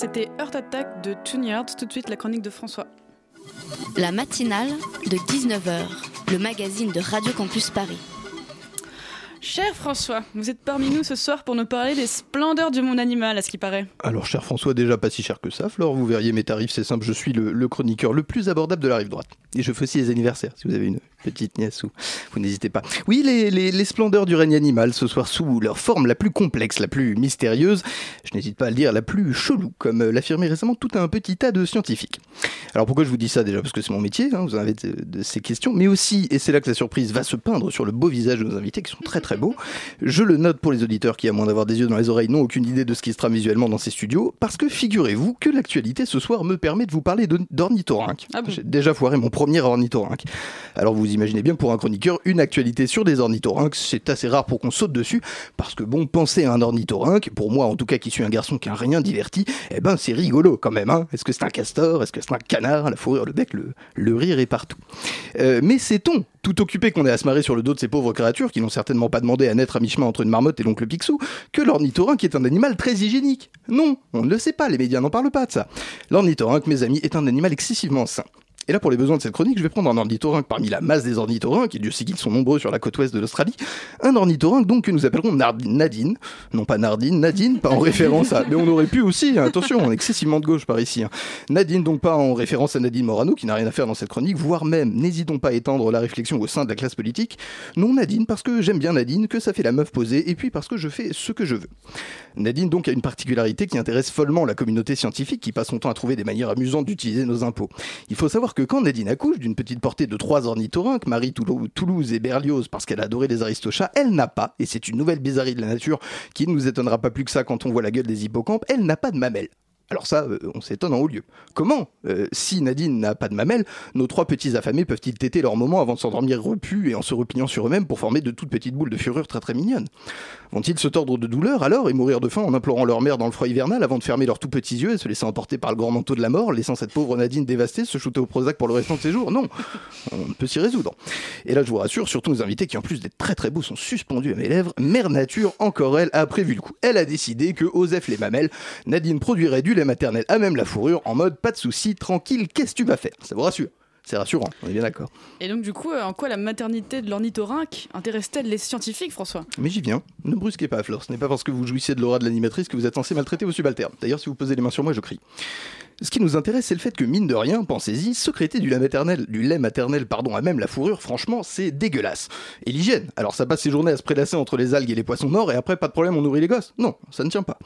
C'était Heart Attack de Tune tout de suite la chronique de François. La matinale de 19h, le magazine de Radio Campus Paris. Cher François, vous êtes parmi nous ce soir pour nous parler des splendeurs du monde animal, à ce qui paraît. Alors, cher François, déjà pas si cher que ça, Flore, vous verriez mes tarifs, c'est simple, je suis le, le chroniqueur le plus abordable de la rive droite. Et je fais aussi les anniversaires, si vous avez une petite nièce ou vous n'hésitez pas. Oui, les, les- les splendeurs du règne animal, ce soir sous leur forme la plus complexe, la plus mystérieuse, je n'hésite pas à le dire, la plus chelou, comme l'affirmait récemment tout un petit tas de scientifiques. Alors pourquoi je vous dis ça déjà? Parce que c'est mon métier, hein, vous en avez de, de ces questions, mais aussi, et c'est là que la surprise va se peindre sur le beau visage de nos invités qui sont très très beaux, je le note pour les auditeurs qui, à moins d'avoir des yeux dans les oreilles, n'ont aucune idée de ce qui se trame visuellement dans ces studios, parce que figurez-vous que l'actualité ce soir me permet de vous parler de- d'ornithorynques. J'ai déjà foiré mon premier ornithorynque. Alors vous imaginez bien pour un chroniqueur, une actualité sur des ornithorynques, c'est assez rare pour qu'on saute dessus, parce que bon, penser à un ornithorynque, pour moi en tout cas qui suis un garçon qui a rien diverti, eh ben c'est rigolo quand même. Hein Est-ce que c'est un castor? Est-ce que c'est un canard? La fourrure, le bec, le, le rire est partout. Euh, mais sait-on tout occupé qu'on est à se marrer sur le dos de ces pauvres créatures qui n'ont certainement pas demandé à naître à mi-chemin entre une marmotte et l'oncle Picsou, que l'ornithorynque est un animal très hygiénique? Non, on ne le sait pas, les médias n'en parlent pas de ça. L'ornithorynque, mes amis, est un animal excessivement sain. Et là, pour les besoins de cette chronique, je vais prendre un ornithorynque parmi la masse des ornithorynques, et Dieu sait qu'ils sont nombreux sur la côte ouest de l'Australie. Un ornithorynque donc que nous appellerons Nadine. Non pas Nardine, Nadine, pas en référence à... Mais on aurait pu aussi, hein, attention, on est excessivement de gauche par ici. hein. Nadine donc pas en référence à Nadine Morano, qui n'a rien à faire dans cette chronique, voire même, n'hésitons pas à étendre la réflexion au sein de la classe politique. Non Nadine, parce que j'aime bien Nadine, que ça fait la meuf posée, et puis parce que je fais ce que je veux. Nadine donc a une particularité qui intéresse follement la communauté scientifique qui passe son temps à trouver des manières amusantes d'utiliser nos impôts. Il faut savoir que quand Nadine accouche d'une petite portée de trois ornithorynques, Marie, Toulou- Toulouse et Berlioz, parce qu'elle a adoré les aristochats, elle n'a pas, et c'est une nouvelle bizarrerie de la nature qui ne nous étonnera pas plus que ça quand on voit la gueule des hippocampes, elle n'a pas de mamelles. Alors ça, euh, on s'étonne en haut lieu. Comment Euh, Si Nadine n'a pas de mamelles, nos trois petits affamés peuvent-ils téter leur moment avant de s'endormir repus et en se repliant sur eux-mêmes pour former de toutes petites boules de fureur très très mignonnes? Vont-ils se tordre de douleur alors et mourir de faim en implorant leur mère dans le froid hivernal avant de fermer leurs tout petits yeux et se laisser emporter par le grand manteau de la mort, laissant cette pauvre Nadine dévastée se shooter au Prozac pour le restant de ses jours? Non, on peut s'y résoudre. Et là, je vous rassure, surtout nos invités qui, en plus d'être très très beaux, sont suspendus à mes lèvres, Mère Nature, encore elle, a prévu le coup. Elle a décidé que, Osef les mamelles, Nadine produirait du lait lait maternel à même la fourrure en mode pas de soucis, tranquille, qu'est-ce que tu vas faire? Ça vous rassure? C'est rassurant, on est bien d'accord. Et donc, du coup, euh, en quoi la maternité de l'ornithorynque intéresse-t-elle les scientifiques, François? Mais j'y viens. Ne brusquez pas, Flore. Ce n'est pas parce que vous jouissez de l'aura de l'animatrice que vous êtes censé maltraiter vos subalternes. D'ailleurs, si vous posez les mains sur moi, je crie. Ce qui nous intéresse, c'est le fait que, mine de rien, pensez-y, secréter du lait maternel, du lait maternel, pardon, à même la fourrure, franchement, c'est dégueulasse. Et l'hygiène Alors, ça passe ses journées à se prélasser entre les algues et les poissons morts, et après, pas de problème, on nourrit les gosses Non, ça ne tient pas.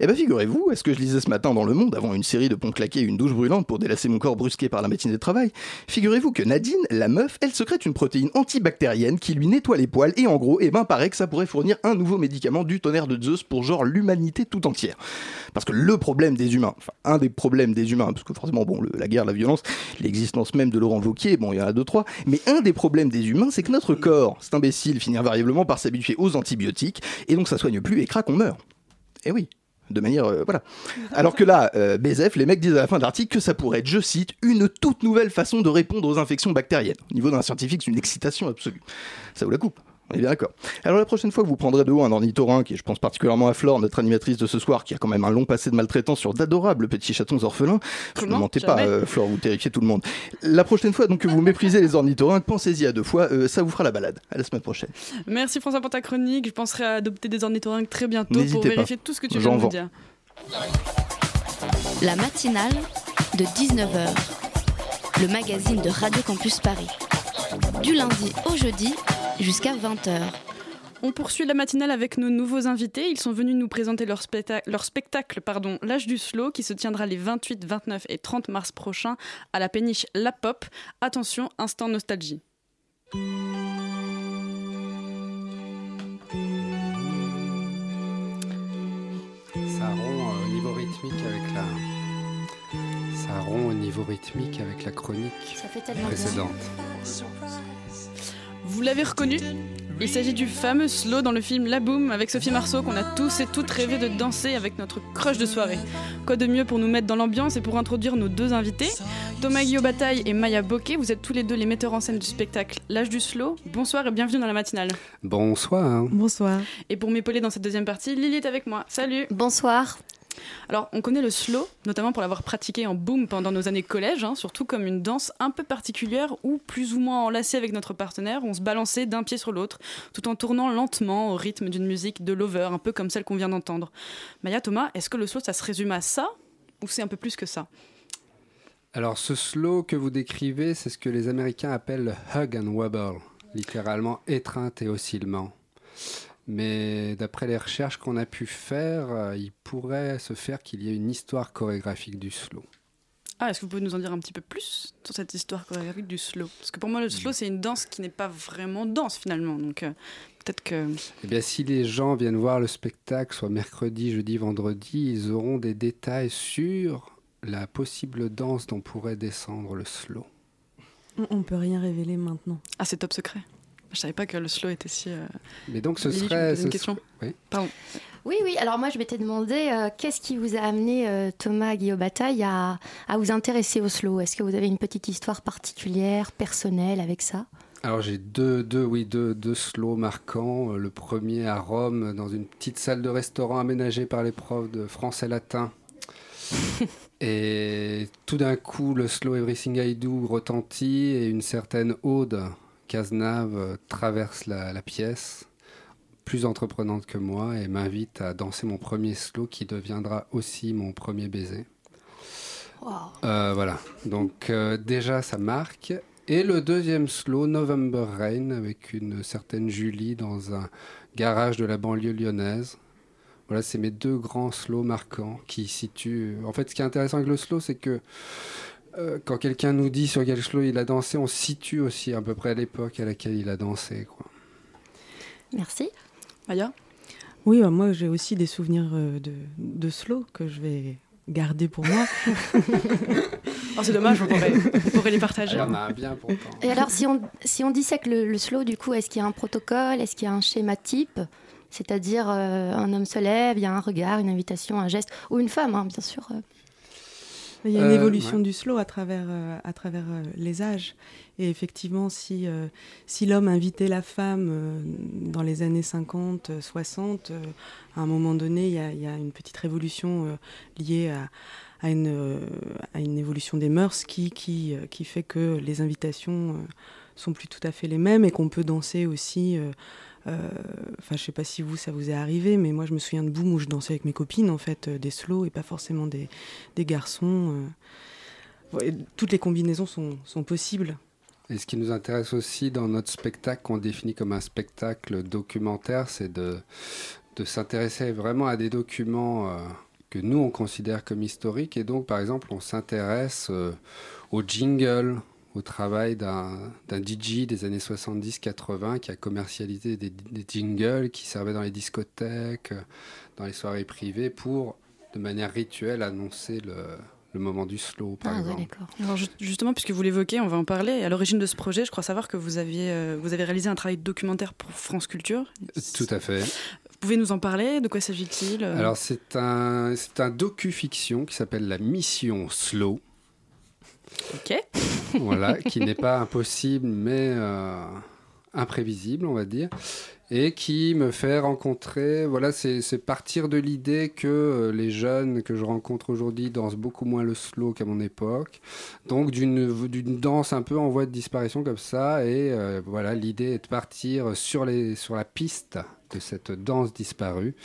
Eh ben, figurez-vous, est-ce que je lisais ce matin dans Le Monde, avant une série de ponts claqués et une douche brûlante pour délasser mon corps brusqué par la matinée de travail, figurez-vous que Nadine, la meuf, elle secrète une protéine antibactérienne qui lui nettoie les poils, et en gros, eh ben, paraît que ça pourrait fournir un nouveau médicament du tonnerre de Zeus pour genre l'humanité tout entière. Parce que le problème des humains, enfin, un des problèmes des humains, parce que forcément, bon, la guerre, la violence, l'existence même de Laurent Wauquiez, bon, il y en a deux, trois, mais un des problèmes des humains, c'est que notre corps, cet imbécile, finit invariablement par s'habituer aux antibiotiques, et donc ça soigne plus, et craque, on meurt. Eh oui. De manière. euh, voilà. Alors que là, euh, BZF, les mecs disent à la fin de l'article que ça pourrait être, je cite, une toute nouvelle façon de répondre aux infections bactériennes. Au niveau d'un scientifique, c'est une excitation absolue. Ça vous la coupe on est bien d'accord. Alors la prochaine fois que vous prendrez de haut un ornithorynque, et je pense particulièrement à Flore, notre animatrice de ce soir, qui a quand même un long passé de maltraitance sur d'adorables petits chatons orphelins, ne mentez pas, euh, Flore, vous terrifiez tout le monde. La prochaine fois donc que vous méprisez les ornithorynques, pensez-y à deux fois, euh, ça vous fera la balade. À la semaine prochaine. Merci François pour ta chronique. Je penserai à adopter des ornithorynques très bientôt pour pas. vérifier tout ce que tu viens de nous dire. La matinale de 19h. Le magazine de Radio Campus Paris. Du lundi au jeudi jusqu'à 20h. On poursuit la matinale avec nos nouveaux invités. Ils sont venus nous présenter leur, specta- leur spectacle pardon, L'âge du slow qui se tiendra les 28, 29 et 30 mars prochains à la péniche La Pop. Attention, instant nostalgie. Ça rompt euh, au niveau rythmique avec la. Ça rompt au niveau rythmique avec la chronique Ça fait tellement précédente. Vous l'avez reconnu Il s'agit du fameux slow dans le film La Boom avec Sophie Marceau qu'on a tous et toutes rêvé de danser avec notre crush de soirée. Quoi de mieux pour nous mettre dans l'ambiance et pour introduire nos deux invités Thomas Guillaume Bataille et Maya Bokeh, vous êtes tous les deux les metteurs en scène du spectacle L'âge du slow. Bonsoir et bienvenue dans la matinale. Bonsoir. Bonsoir. Et pour m'épauler dans cette deuxième partie, Lily est avec moi. Salut Bonsoir. Alors, on connaît le slow, notamment pour l'avoir pratiqué en boom pendant nos années collège, hein, surtout comme une danse un peu particulière où, plus ou moins enlacée avec notre partenaire, on se balançait d'un pied sur l'autre, tout en tournant lentement au rythme d'une musique de lover, un peu comme celle qu'on vient d'entendre. Maya, Thomas, est-ce que le slow, ça se résume à ça ou c'est un peu plus que ça? Alors, ce slow que vous décrivez, c'est ce que les Américains appellent le hug and wobble, littéralement étreinte et oscillement. Mais d'après les recherches qu'on a pu faire, euh, il pourrait se faire qu'il y ait une histoire chorégraphique du slow. Ah, est-ce que vous pouvez nous en dire un petit peu plus sur cette histoire chorégraphique du slow? Parce que pour moi, le slow, c'est une danse qui n'est pas vraiment danse finalement, donc euh, peut-être que... Eh bien, si les gens viennent voir le spectacle, soit mercredi, jeudi, vendredi, ils auront des détails sur la possible danse dont pourrait descendre le slow. On- On peut rien révéler maintenant. Ah, c'est top secret. Je savais pas que le slow était si... euh, Mais donc, ce Lily, serait. poses une ce question serait- oui. Pardon. Oui, oui. Alors moi, je m'étais demandé euh, qu'est-ce qui vous a amené, euh, Thomas Guillaume Bataille, à, à vous intéresser au slow? Est-ce que vous avez une petite histoire particulière, personnelle avec ça? Alors j'ai deux, deux, oui, deux, deux slows marquants. Le premier à Rome, dans une petite salle de restaurant aménagée par les profs de français latin. et tout d'un coup, le slow Everything I Do retentit et une certaine Aude Cazenave euh, traverse la, la pièce, plus entreprenante que moi, et m'invite à danser mon premier slow qui deviendra aussi mon premier baiser. Euh, voilà, donc euh, déjà ça marque. Et le deuxième slow, November Rain, avec une certaine Julie dans un garage de la banlieue lyonnaise. Voilà, c'est mes deux grands slows marquants qui situent. En fait, ce qui est intéressant avec le slow, c'est que euh, quand quelqu'un nous dit sur quel slow il a dansé, on situe aussi à peu près l'époque à laquelle il a dansé. Quoi. Merci. Maya Oui, bah, moi j'ai aussi des souvenirs euh, de, de slow que je vais garder pour moi. Oh, c'est dommage, on pourrait, on pourrait les partager. Il y en a un bien pourtant. Et alors, si on, si on dissèque le, le slow, du coup, est-ce qu'il y a un protocole? Est-ce qu'il y a un schéma type? C'est-à-dire, euh, un homme se lève, il y a un regard, une invitation, un geste, ou une femme, hein, bien sûr. Il y a une Euh, évolution ouais. du slow à travers, euh, à travers euh, les âges. Et effectivement, si, si l'homme invitait la femme dans les années 50, euh, 60, euh, à un moment donné, il y a, il y a une petite révolution liée à, à, une, euh, à une évolution des mœurs qui, qui, euh, qui fait que les invitations euh, sont plus tout à fait les mêmes et qu'on peut danser aussi. Euh, Enfin, je sais pas si vous, ça vous est arrivé, mais moi, je me souviens de Boom où je dansais avec mes copines, en fait, euh, des slow et pas forcément des, garçons. euh. Toutes les combinaisons sont, sont possibles. Et ce qui nous intéresse aussi dans notre spectacle, qu'on définit comme un spectacle documentaire, c'est de, de s'intéresser vraiment à des documents que nous, on considère comme historiques. Et donc, par exemple, on s'intéresse euh, au jingle, au travail d'un DJ des années 70-80 qui a commercialisé des, des jingles qui servaient dans les discothèques, euh, dans les soirées privées, pour, de manière rituelle, annoncer le, le moment du slow, par Ah exemple. Alors ju- justement, puisque vous l'évoquez, on va en parler. À l'origine de ce projet, je crois savoir que vous, aviez, euh, vous avez réalisé un travail documentaire pour France Culture. Tout à fait. Vous pouvez nous en parler? De quoi s'agit-il euh? Alors c'est un, c'est un docu-fiction qui s'appelle La Mission Slow. Voilà, qui n'est pas impossible mais euh, imprévisible, on va dire, et qui me fait rencontrer, voilà, c'est partir de l'idée que euh, les jeunes que je rencontre aujourd'hui dansent beaucoup moins le slow qu'à mon époque, donc d'une danse un peu en voie de disparition comme ça, et euh, voilà, l'idée est de partir sur, les, sur la piste de cette danse disparue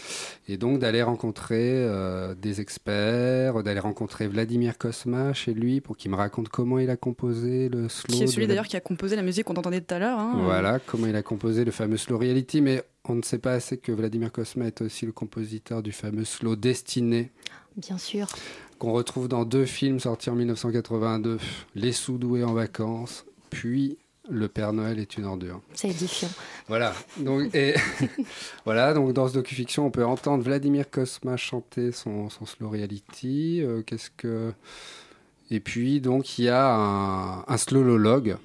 et donc d'aller rencontrer euh, des experts, d'aller rencontrer Vladimir Kosma chez lui pour qu'il me raconte comment il a composé le slow. Qui est celui la- d'ailleurs qui a composé la musique qu'on entendait tout à l'heure. hein. Voilà, comment il a composé le fameux slow reality, mais on ne sait pas assez que Vladimir Kosma est aussi le compositeur du fameux slow Destiné Bien sûr. qu'on retrouve dans deux films sortis en 1982, Les Soudoués en vacances, puis Le Père Noël est une ordure. C'est édifiant. Voilà. Donc, et voilà, donc dans ce docu-fiction, on peut entendre Vladimir Kosma chanter son, son slow reality. Euh, Qu'est-ce que. Et puis, donc, il y a un, un slowologue.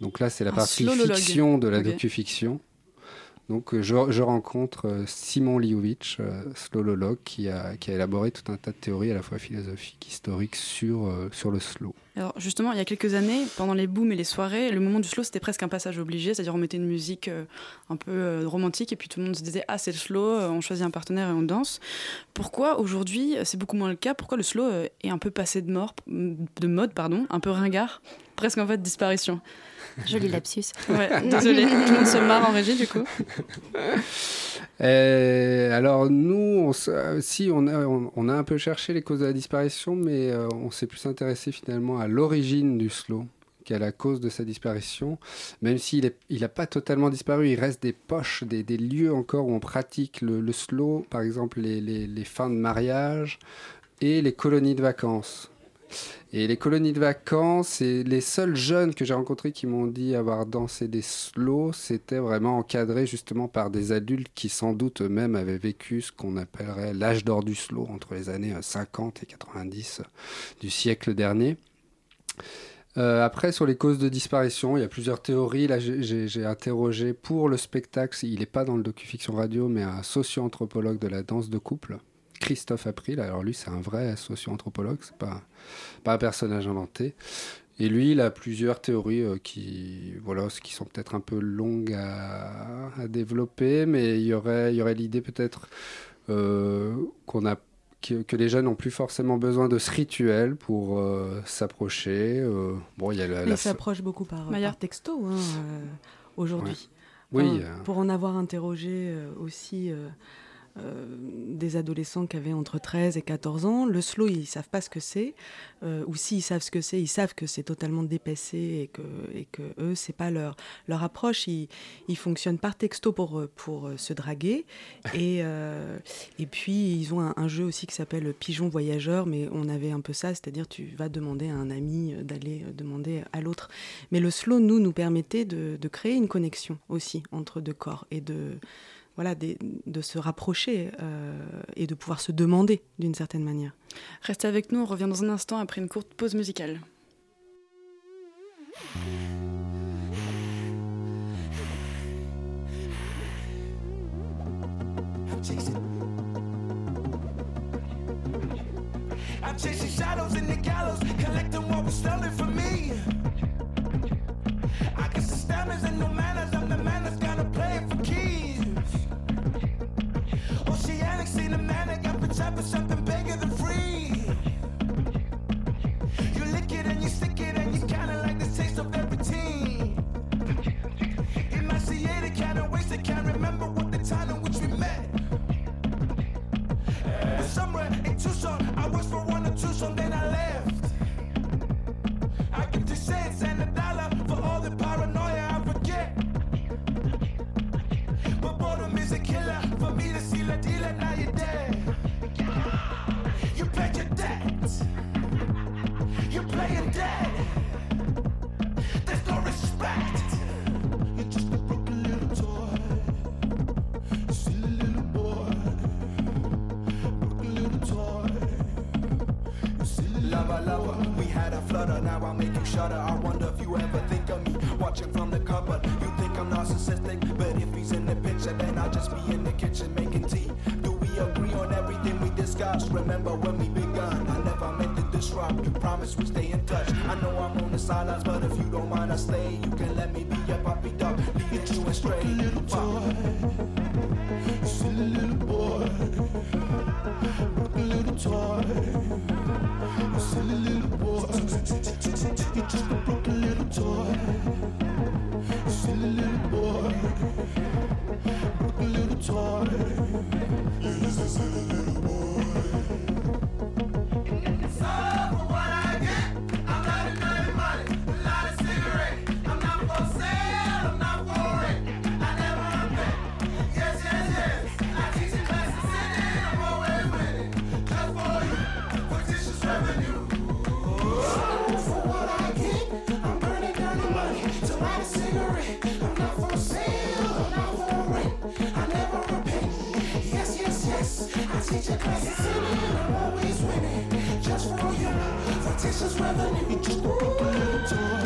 Donc là, c'est la Un partie slowologue. fiction de la Ok. docu-fiction. Donc, euh, je, rencontre euh, Simon Liovitch, euh, slowologue, qui a, qui a élaboré tout un tas de théories à la fois philosophiques, historiques sur, sur le slow. Alors justement, il y a quelques années, pendant les booms et les soirées, le moment du slow, c'était presque un passage obligé, c'est-à-dire on mettait une musique un peu romantique et puis tout le monde se disait ah c'est le slow, on choisit un partenaire et on danse. Pourquoi aujourd'hui c'est beaucoup moins le cas? Pourquoi le slow est un peu passé de, de mode, pardon, un peu ringard, presque en fait disparition Joli lapsus. Ouais, désolé, tout le monde se marre en régie du coup. Euh, alors nous, on, euh, si on a, on, on a un peu cherché les causes de la disparition, mais euh, on s'est plus intéressé finalement à l'origine du slow qu'à la cause de sa disparition. Même s'il n'a il a pas totalement disparu, il reste des poches, des, des lieux encore où on pratique le, le slow, par exemple les, les- les fins de mariage et les colonies de vacances. Et les colonies de vacances, les seuls jeunes que j'ai rencontrés qui m'ont dit avoir dansé des slows, c'était vraiment encadré justement par des adultes qui sans doute eux-mêmes avaient vécu ce qu'on appellerait l'âge d'or du slow entre les années euh, 50 et 90 du siècle dernier. Euh, après, sur les causes de disparition, il y a plusieurs théories. Là, j'ai interrogé pour le spectacle, il n'est pas dans le docu-fiction radio, mais un socio-anthropologue de la danse de couple, Christophe April. Alors lui, c'est un vrai socio-anthropologue, c'est pas, pas un personnage inventé. Et lui, il a plusieurs théories euh, qui, voilà, qui sont peut-être un peu longues à, à développer, mais il y aurait, il y aurait l'idée peut-être euh, qu'on a que, que les jeunes n'ont plus forcément besoin de ce rituel pour euh, s'approcher. euh, bon, il y a la, la- s'approche beaucoup par, par texto hein, euh, aujourd'hui. Ouais. Oui, Enfin, euh. Pour en avoir interrogé euh, aussi euh, des adolescents qui avaient entre 13 et 14 ans, le slow, ils savent pas ce que c'est. Euh, ou s'ils savent ce que c'est, ils savent que c'est totalement dépassé et que, et que eux, c'est pas leur, leur approche. Ils, ils fonctionnent par texto pour, euh, pour se draguer. Et, euh, et puis, ils ont un, un jeu aussi qui s'appelle Pigeon Voyageur, mais on avait un peu ça, c'est-à-dire tu vas demander à un ami d'aller demander à l'autre. Mais le slow, nous, nous permettait de, de créer une connexion aussi entre deux corps et de, voilà, des- de se rapprocher euh, et de pouvoir se demander d'une certaine manière. Restez avec nous, on revient dans un instant après une courte pause musicale. I'm chasing shadows in the gallows, collecting what was stolen from me. I guess the stamina and no manners. I'm the man that's gonna play it for manic, I've been for something bigger than free. Texas revenue. you just walk a the door.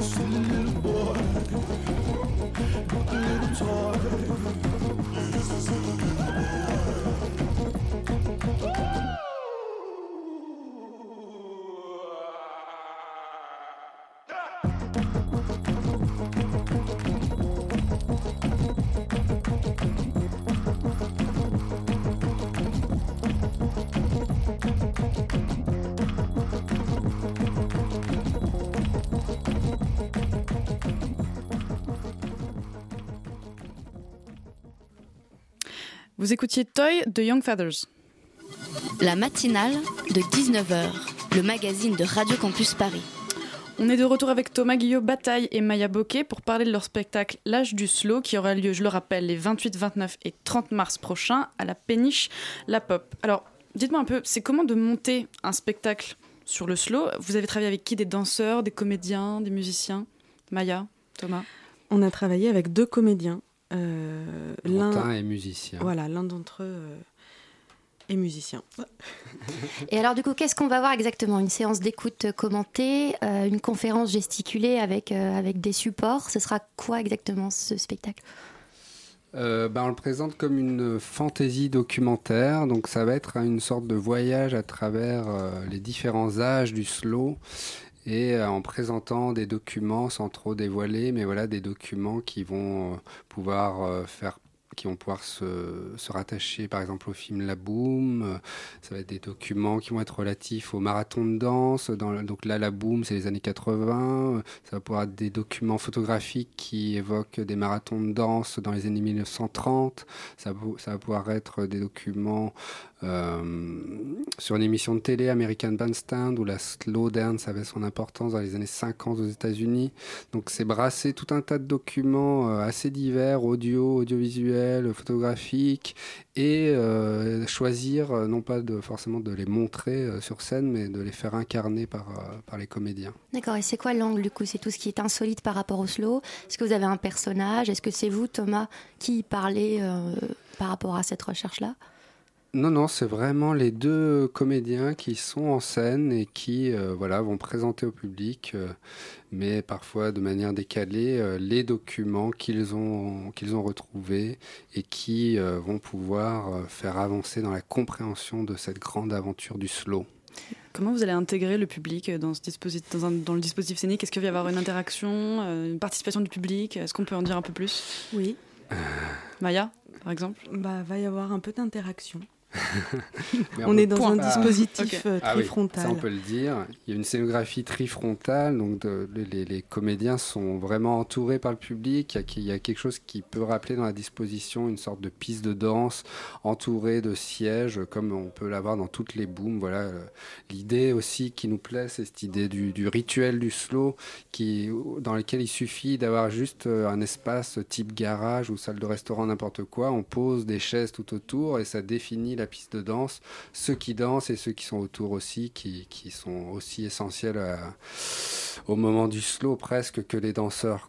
Send a little boy, with a little toy. Vous écoutiez Toy de Young Fathers. La matinale de 19h, le magazine de Radio Campus Paris. On est de retour avec Thomas Guillot Bataille et Maya Bokeh pour parler de leur spectacle L'âge du slow qui aura lieu, je le rappelle, les 28, 29 et 30 mars prochains à la péniche La Pop. Alors, dites-moi un peu, c'est comment de monter un spectacle sur le slow? Vous avez travaillé avec qui? Des danseurs, des comédiens, des musiciens? Maya, Thomas? On a travaillé avec deux comédiens. Euh, Quentin est musicien. Voilà, l'un d'entre eux euh, est musicien. Et alors, du coup, qu'est-ce qu'on va voir exactement? Une séance d'écoute commentée, euh, une conférence gesticulée avec, euh, avec des supports? Ce sera quoi exactement ce spectacle? Euh, bah, on le présente comme une fantaisie documentaire, donc ça va être une sorte de voyage à travers euh, les différents âges du slow et euh, en présentant des documents sans trop dévoiler, mais voilà des documents qui vont euh, pouvoir euh, faire qui vont pouvoir se, se rattacher par exemple au film La Boom. Ça va être des documents qui vont être relatifs au marathon de danse. Donc là, La Boom, c'est les années 80. Euh, Ça va pouvoir être des documents photographiques qui évoquent des marathons de danse dans les années 1930. Ça, va- pouvoir être des documents euh, sur une émission de télé, American Bandstand, où la slow dance avait son importance dans les années 50 aux États-Unis. Donc c'est brasser tout un tas de documents euh, assez divers, audio, audiovisuels, photographiques, et euh, choisir euh, non pas de, forcément de les montrer euh, sur scène, mais de les faire incarner par, par les comédiens. D'accord, et c'est quoi l'angle du coup? C'est tout ce qui est insolite par rapport au slow? Est-ce que vous avez un personnage? Est-ce que c'est vous, Thomas, qui parlez par rapport à cette recherche-là? Non, non, c'est vraiment les deux comédiens qui sont en scène et qui euh, voilà, vont présenter au public, euh, mais parfois de manière décalée, euh, les documents qu'ils ont, qu'ils ont retrouvés et qui euh, vont pouvoir euh, faire avancer dans la compréhension de cette grande aventure du slow. Comment vous allez intégrer le public dans, ce dispositif, dans, un- dans le dispositif scénique? Est-ce qu'il va y avoir une interaction, une participation du public? Est-ce qu'on peut en dire un peu plus? Oui. Maya, par exemple? Bah, va y avoir un peu d'interaction. On est dans un pas- dispositif euh, Ah oui, trifrontal. ça on peut le dire. Il y a une scénographie trifrontale, donc de- les, les- les comédiens sont vraiment entourés par le public. Il y, a, il y a quelque chose qui peut rappeler dans la disposition une sorte de piste de danse entourée de sièges, comme on peut l'avoir dans toutes les booms. Voilà, euh, l'idée aussi qui nous plaît, c'est cette idée du, du rituel du slow, qui, dans lequel il suffit d'avoir juste euh, un espace type garage ou salle de restaurant, n'importe quoi. On pose des chaises tout autour et ça définit la piste de danse. Ceux qui dansent et ceux qui sont autour aussi, qui, sont aussi essentiels à- au moment du slow presque que les danseurs.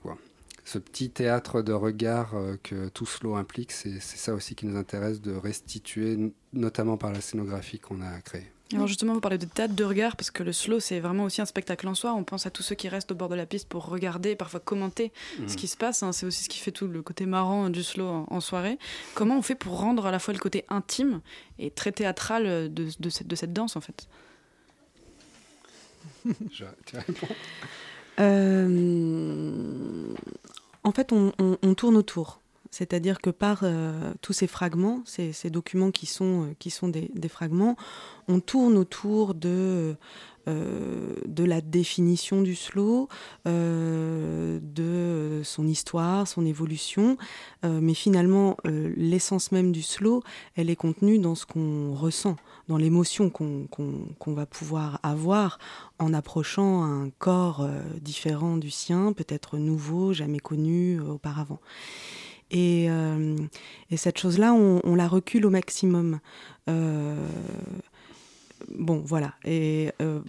Ce petit théâtre de regard euh, que tout slow implique, c'est ça aussi qui nous intéresse de restituer, notamment par la scénographie qu'on a créée. Alors justement, vous parlez de théâtre de regard, parce que le slow, c'est vraiment aussi un spectacle en soi. On pense à tous ceux qui restent au bord de la piste pour regarder, parfois commenter Mhm. ce qui se passe. hein. C'est aussi ce qui fait tout le côté marrant du slow en, en soirée. Comment on fait pour rendre à la fois le côté intime et très théâtral de, de cette, de cette danse, en fait? Je- tu réponds Euh, en fait, on, on- on tourne autour. C'est-à-dire que par euh, tous ces fragments, ces, documents qui sont, euh, des, fragments, on tourne autour de, euh, la définition du slow, de son histoire, son évolution. Mais finalement, l'essence même du slow, elle est contenue dans ce qu'on ressent, dans l'émotion qu'on va pouvoir avoir en approchant un corps différent du sien, peut-être nouveau, jamais connu auparavant. Et, euh, et cette chose-là, on, la recule au maximum. Euh, bon, voilà. Et euh,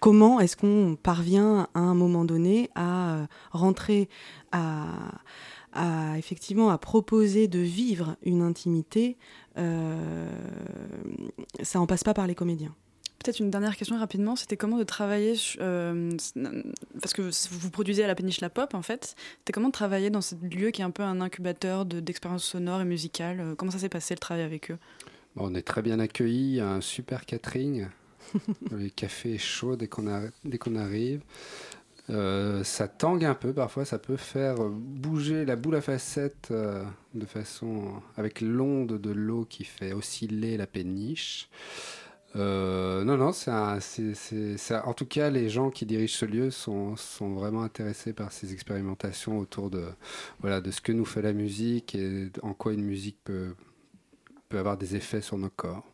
comment est-ce qu'on parvient à un moment donné à rentrer, à, effectivement à proposer de vivre une intimité Ça en passe pas par les comédiens. Peut-être une dernière question rapidement, c'était comment de travailler, euh, parce que vous produisez à la péniche La Pop en fait, c'était comment de travailler dans ce lieu qui est un peu un incubateur de- d'expériences sonores et musicales euh, Comment ça s'est passé le travail avec eux? Bon, on est très bien accueillis, il y a un super catering. le café est chaud dès qu'on arrive. Euh, ça tangue un peu parfois, ça peut faire bouger la boule à facettes euh, de façon avec l'onde de l'eau qui fait osciller la péniche. Euh, non, non, c'est en tout cas, les gens qui dirigent ce lieu sont, sont vraiment intéressés par ces expérimentations autour de, voilà, de ce que nous fait la musique et en quoi une musique peut, peut avoir des effets sur nos corps.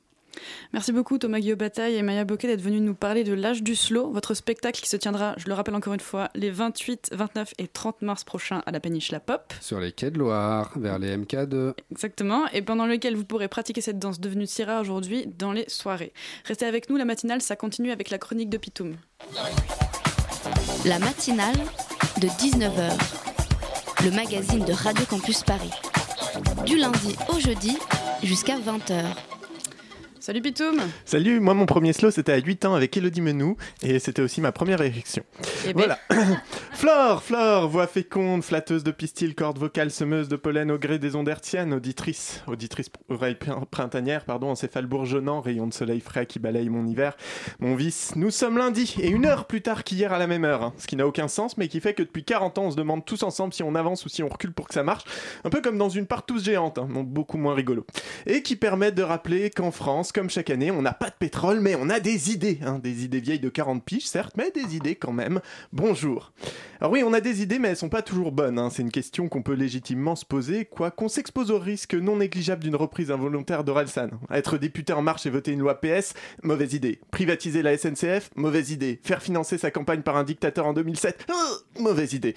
Merci beaucoup Thomas Guillaume Bataille et Maya Bocquet d'être venus nous parler de l'âge du slow, votre spectacle qui se tiendra, je le rappelle encore une fois, les 28, 29 et 30 mars prochains à la péniche La Pop. Sur les quais de Loire, vers les MK2. Exactement, et pendant lequel vous pourrez pratiquer cette danse devenue si rare aujourd'hui dans les soirées. Restez avec nous, la matinale, ça continue avec la chronique de Pitoum. La matinale de 19h, le magazine de Radio Campus Paris. Du lundi au jeudi jusqu'à 20h. Salut Pitoum Salut, moi mon premier slow c'était à 8 ans avec Elodie Menou et c'était aussi ma première érection. Eh ben. Voilà. Flore, Flore, voix féconde, flatteuse de pistil, corde vocale, semeuse de pollen au gré des ondes hertziennes, auditrice, auditrice oreille prin- printanière, pardon, encéphale bourgeonnant, rayon de soleil frais qui balaye mon hiver, mon vice. Nous sommes lundi et une heure plus tard qu'hier à la même heure, hein, ce qui n'a aucun sens mais qui fait que depuis 40 ans on se demande tous ensemble si on avance ou si on recule pour que ça marche, un peu comme dans une partouze géante, hein, beaucoup moins rigolo. Et qui permet de rappeler qu'en France, comme chaque année, on n'a pas de pétrole, mais on a des idées. hein, des idées vieilles de 40 piges, certes, mais des idées quand même. Bonjour. Alors oui, on a des idées, mais elles sont pas toujours bonnes. hein. C'est une question qu'on peut légitimement se poser, quoi qu'on s'expose au risque non négligeable d'une reprise involontaire d'Orelsan. Être député en marche et voter une loi PS, mauvaise idée. Privatiser la SNCF, mauvaise idée. Faire financer sa campagne par un dictateur en 2007, euh, mauvaise idée.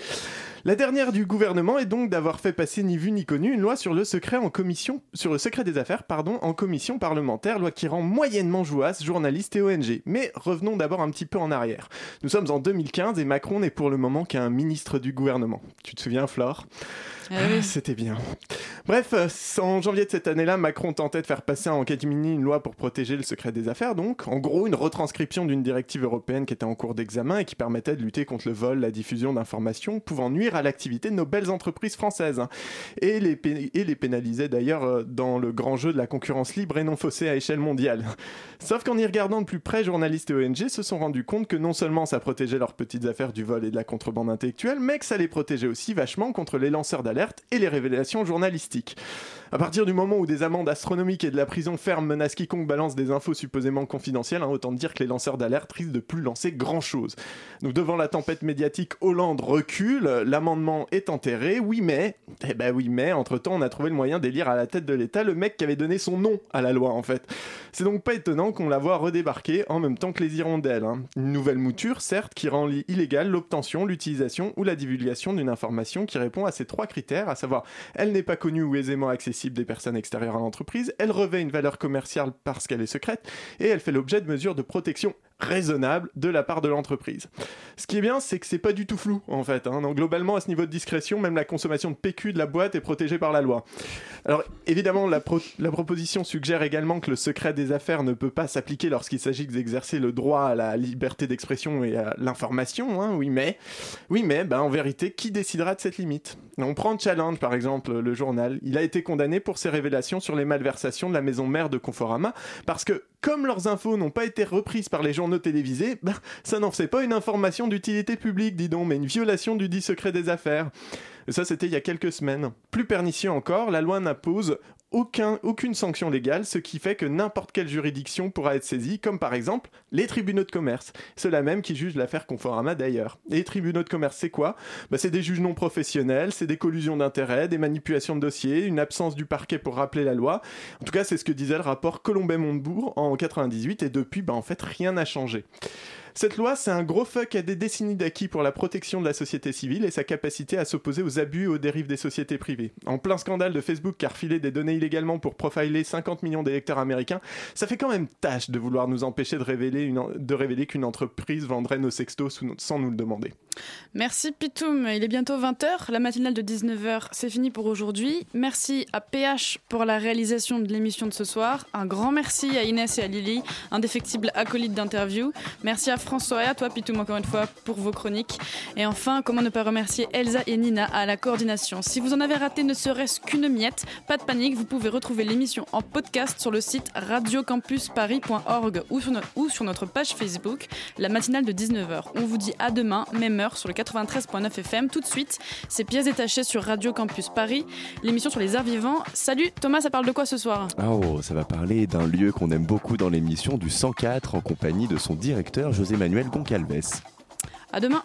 La dernière du gouvernement est donc d'avoir fait passer ni vu ni connu une loi sur le secret en commission, sur le secret des affaires, pardon, en commission parlementaire, loi qui rend moyennement jouasse journalistes et ONG. Mais revenons d'abord un petit peu en arrière. Nous sommes en 2015 et Macron n'est pour le moment qu'un ministre du gouvernement. Tu te souviens, Flore? Eh oui. Ah, C'était bien. Bref, en janvier de cette année-là, Macron tentait de faire passer en catimini une loi pour protéger le secret des affaires, donc en gros une retranscription d'une directive européenne qui était en cours d'examen et qui permettait de lutter contre le vol, la diffusion d'information pouvant nuire à l'activité de nos belles entreprises françaises et les, et les pénaliser d'ailleurs euh, dans le grand jeu de la concurrence libre et non faussée à échelle mondiale. Sauf qu'en y regardant de plus près, journalistes et ONG se sont rendus compte que non seulement ça protégeait leurs petites affaires du vol et de la contrebande intellectuelle, mais que ça les protégeait aussi vachement contre les lanceurs d'alerte et les révélations journalistiques. À partir du moment où des amendes astronomiques et de la prison ferme menacent quiconque balance des infos supposément confidentielles, hein, autant dire que les lanceurs d'alerte risquent de plus lancer grand chose. Donc devant la tempête médiatique, Hollande recule, l'amendement est enterré, oui mais, eh ben oui mais, entre temps on a trouvé le moyen d'élire à la tête de l'État le mec qui avait donné son nom à la loi en fait. C'est donc pas étonnant qu'on la voit redébarquer en même temps que les hirondelles. hein. Une nouvelle mouture, certes, qui rend illégale l'obtention, l'utilisation ou la divulgation d'une information qui répond à ces trois critères, à savoir elle n'est pas connue ou aisément accessible des personnes extérieures à l'entreprise, elle revêt une valeur commerciale parce qu'elle est secrète, et elle fait l'objet de mesures de protection raisonnables de la part de l'entreprise. Ce qui est bien, c'est que c'est pas du tout flou en fait. hein. Donc globalement, à ce niveau de discrétion, même la consommation de PQ de la boîte est protégée par la loi. Alors évidemment, la, pro- la proposition suggère également que le secret des affaires ne peut pas s'appliquer lorsqu'il s'agit d'exercer le droit à la liberté d'expression et à l'information. hein, oui, mais, oui, mais, ben, en vérité, qui décidera de cette limite? On prend Challenge par exemple, le journal. Il a été condamné pour ses révélations sur les malversations de la maison mère de Conforama parce que comme leurs infos n'ont pas été reprises par les journaux télévisés, ben, ça n'en faisait pas une information d'utilité publique, dis donc, mais une violation du dit secret des affaires. Ça, c'était il y a quelques semaines. Plus pernicieux encore, la loi n'impose aucun, aucune sanction légale, ce qui fait que n'importe quelle juridiction pourra être saisie, comme par exemple les tribunaux de commerce. Ceux-là même qui jugent l'affaire Conforama d'ailleurs. Et les tribunaux de commerce, c'est quoi? Bah, C'est des juges non professionnels, c'est des collusions d'intérêts, des manipulations de dossiers, une absence du parquet pour rappeler la loi. En tout cas, c'est ce que disait le rapport Colombet-Montebourg en 98, et depuis, bah, en fait, rien n'a changé. Cette loi, c'est un gros fuck à des décennies d'acquis pour la protection de la société civile et sa capacité à s'opposer aux abus et aux dérives des sociétés privées. En plein scandale de Facebook a refilé des données illégalement pour profiler 50 millions d'électeurs américains, ça fait quand même tâche de vouloir nous empêcher de révéler, qu'une entreprise vendrait nos sextos sans nous le demander. Merci Pitoum, il est bientôt 20h, la matinale de 19h c'est fini pour aujourd'hui. Merci à PH pour la réalisation de l'émission de ce soir. Un grand merci à Inès et à Lily, indéfectibles acolytes d'interview. Merci à François et à toi Pitoum encore une fois pour vos chroniques. Et enfin, comment ne pas remercier Elsa et Nina à la coordination. Si vous en avez raté ne serait-ce qu'une miette, pas de panique, vous pouvez retrouver l'émission en podcast sur le site radiocampusparis.org ou sur, notre page Facebook, la matinale de 19h. On vous dit à demain, même heure, sur le 93.9 FM. Tout de suite, c'est pièces détachées sur Radio Campus Paris, l'émission sur les arts vivants. Salut Thomas, ça parle de quoi ce soir? Oh, ça va parler d'un lieu qu'on aime beaucoup dans l'émission du 104 en compagnie de son directeur José Manuel Goncalves. À demain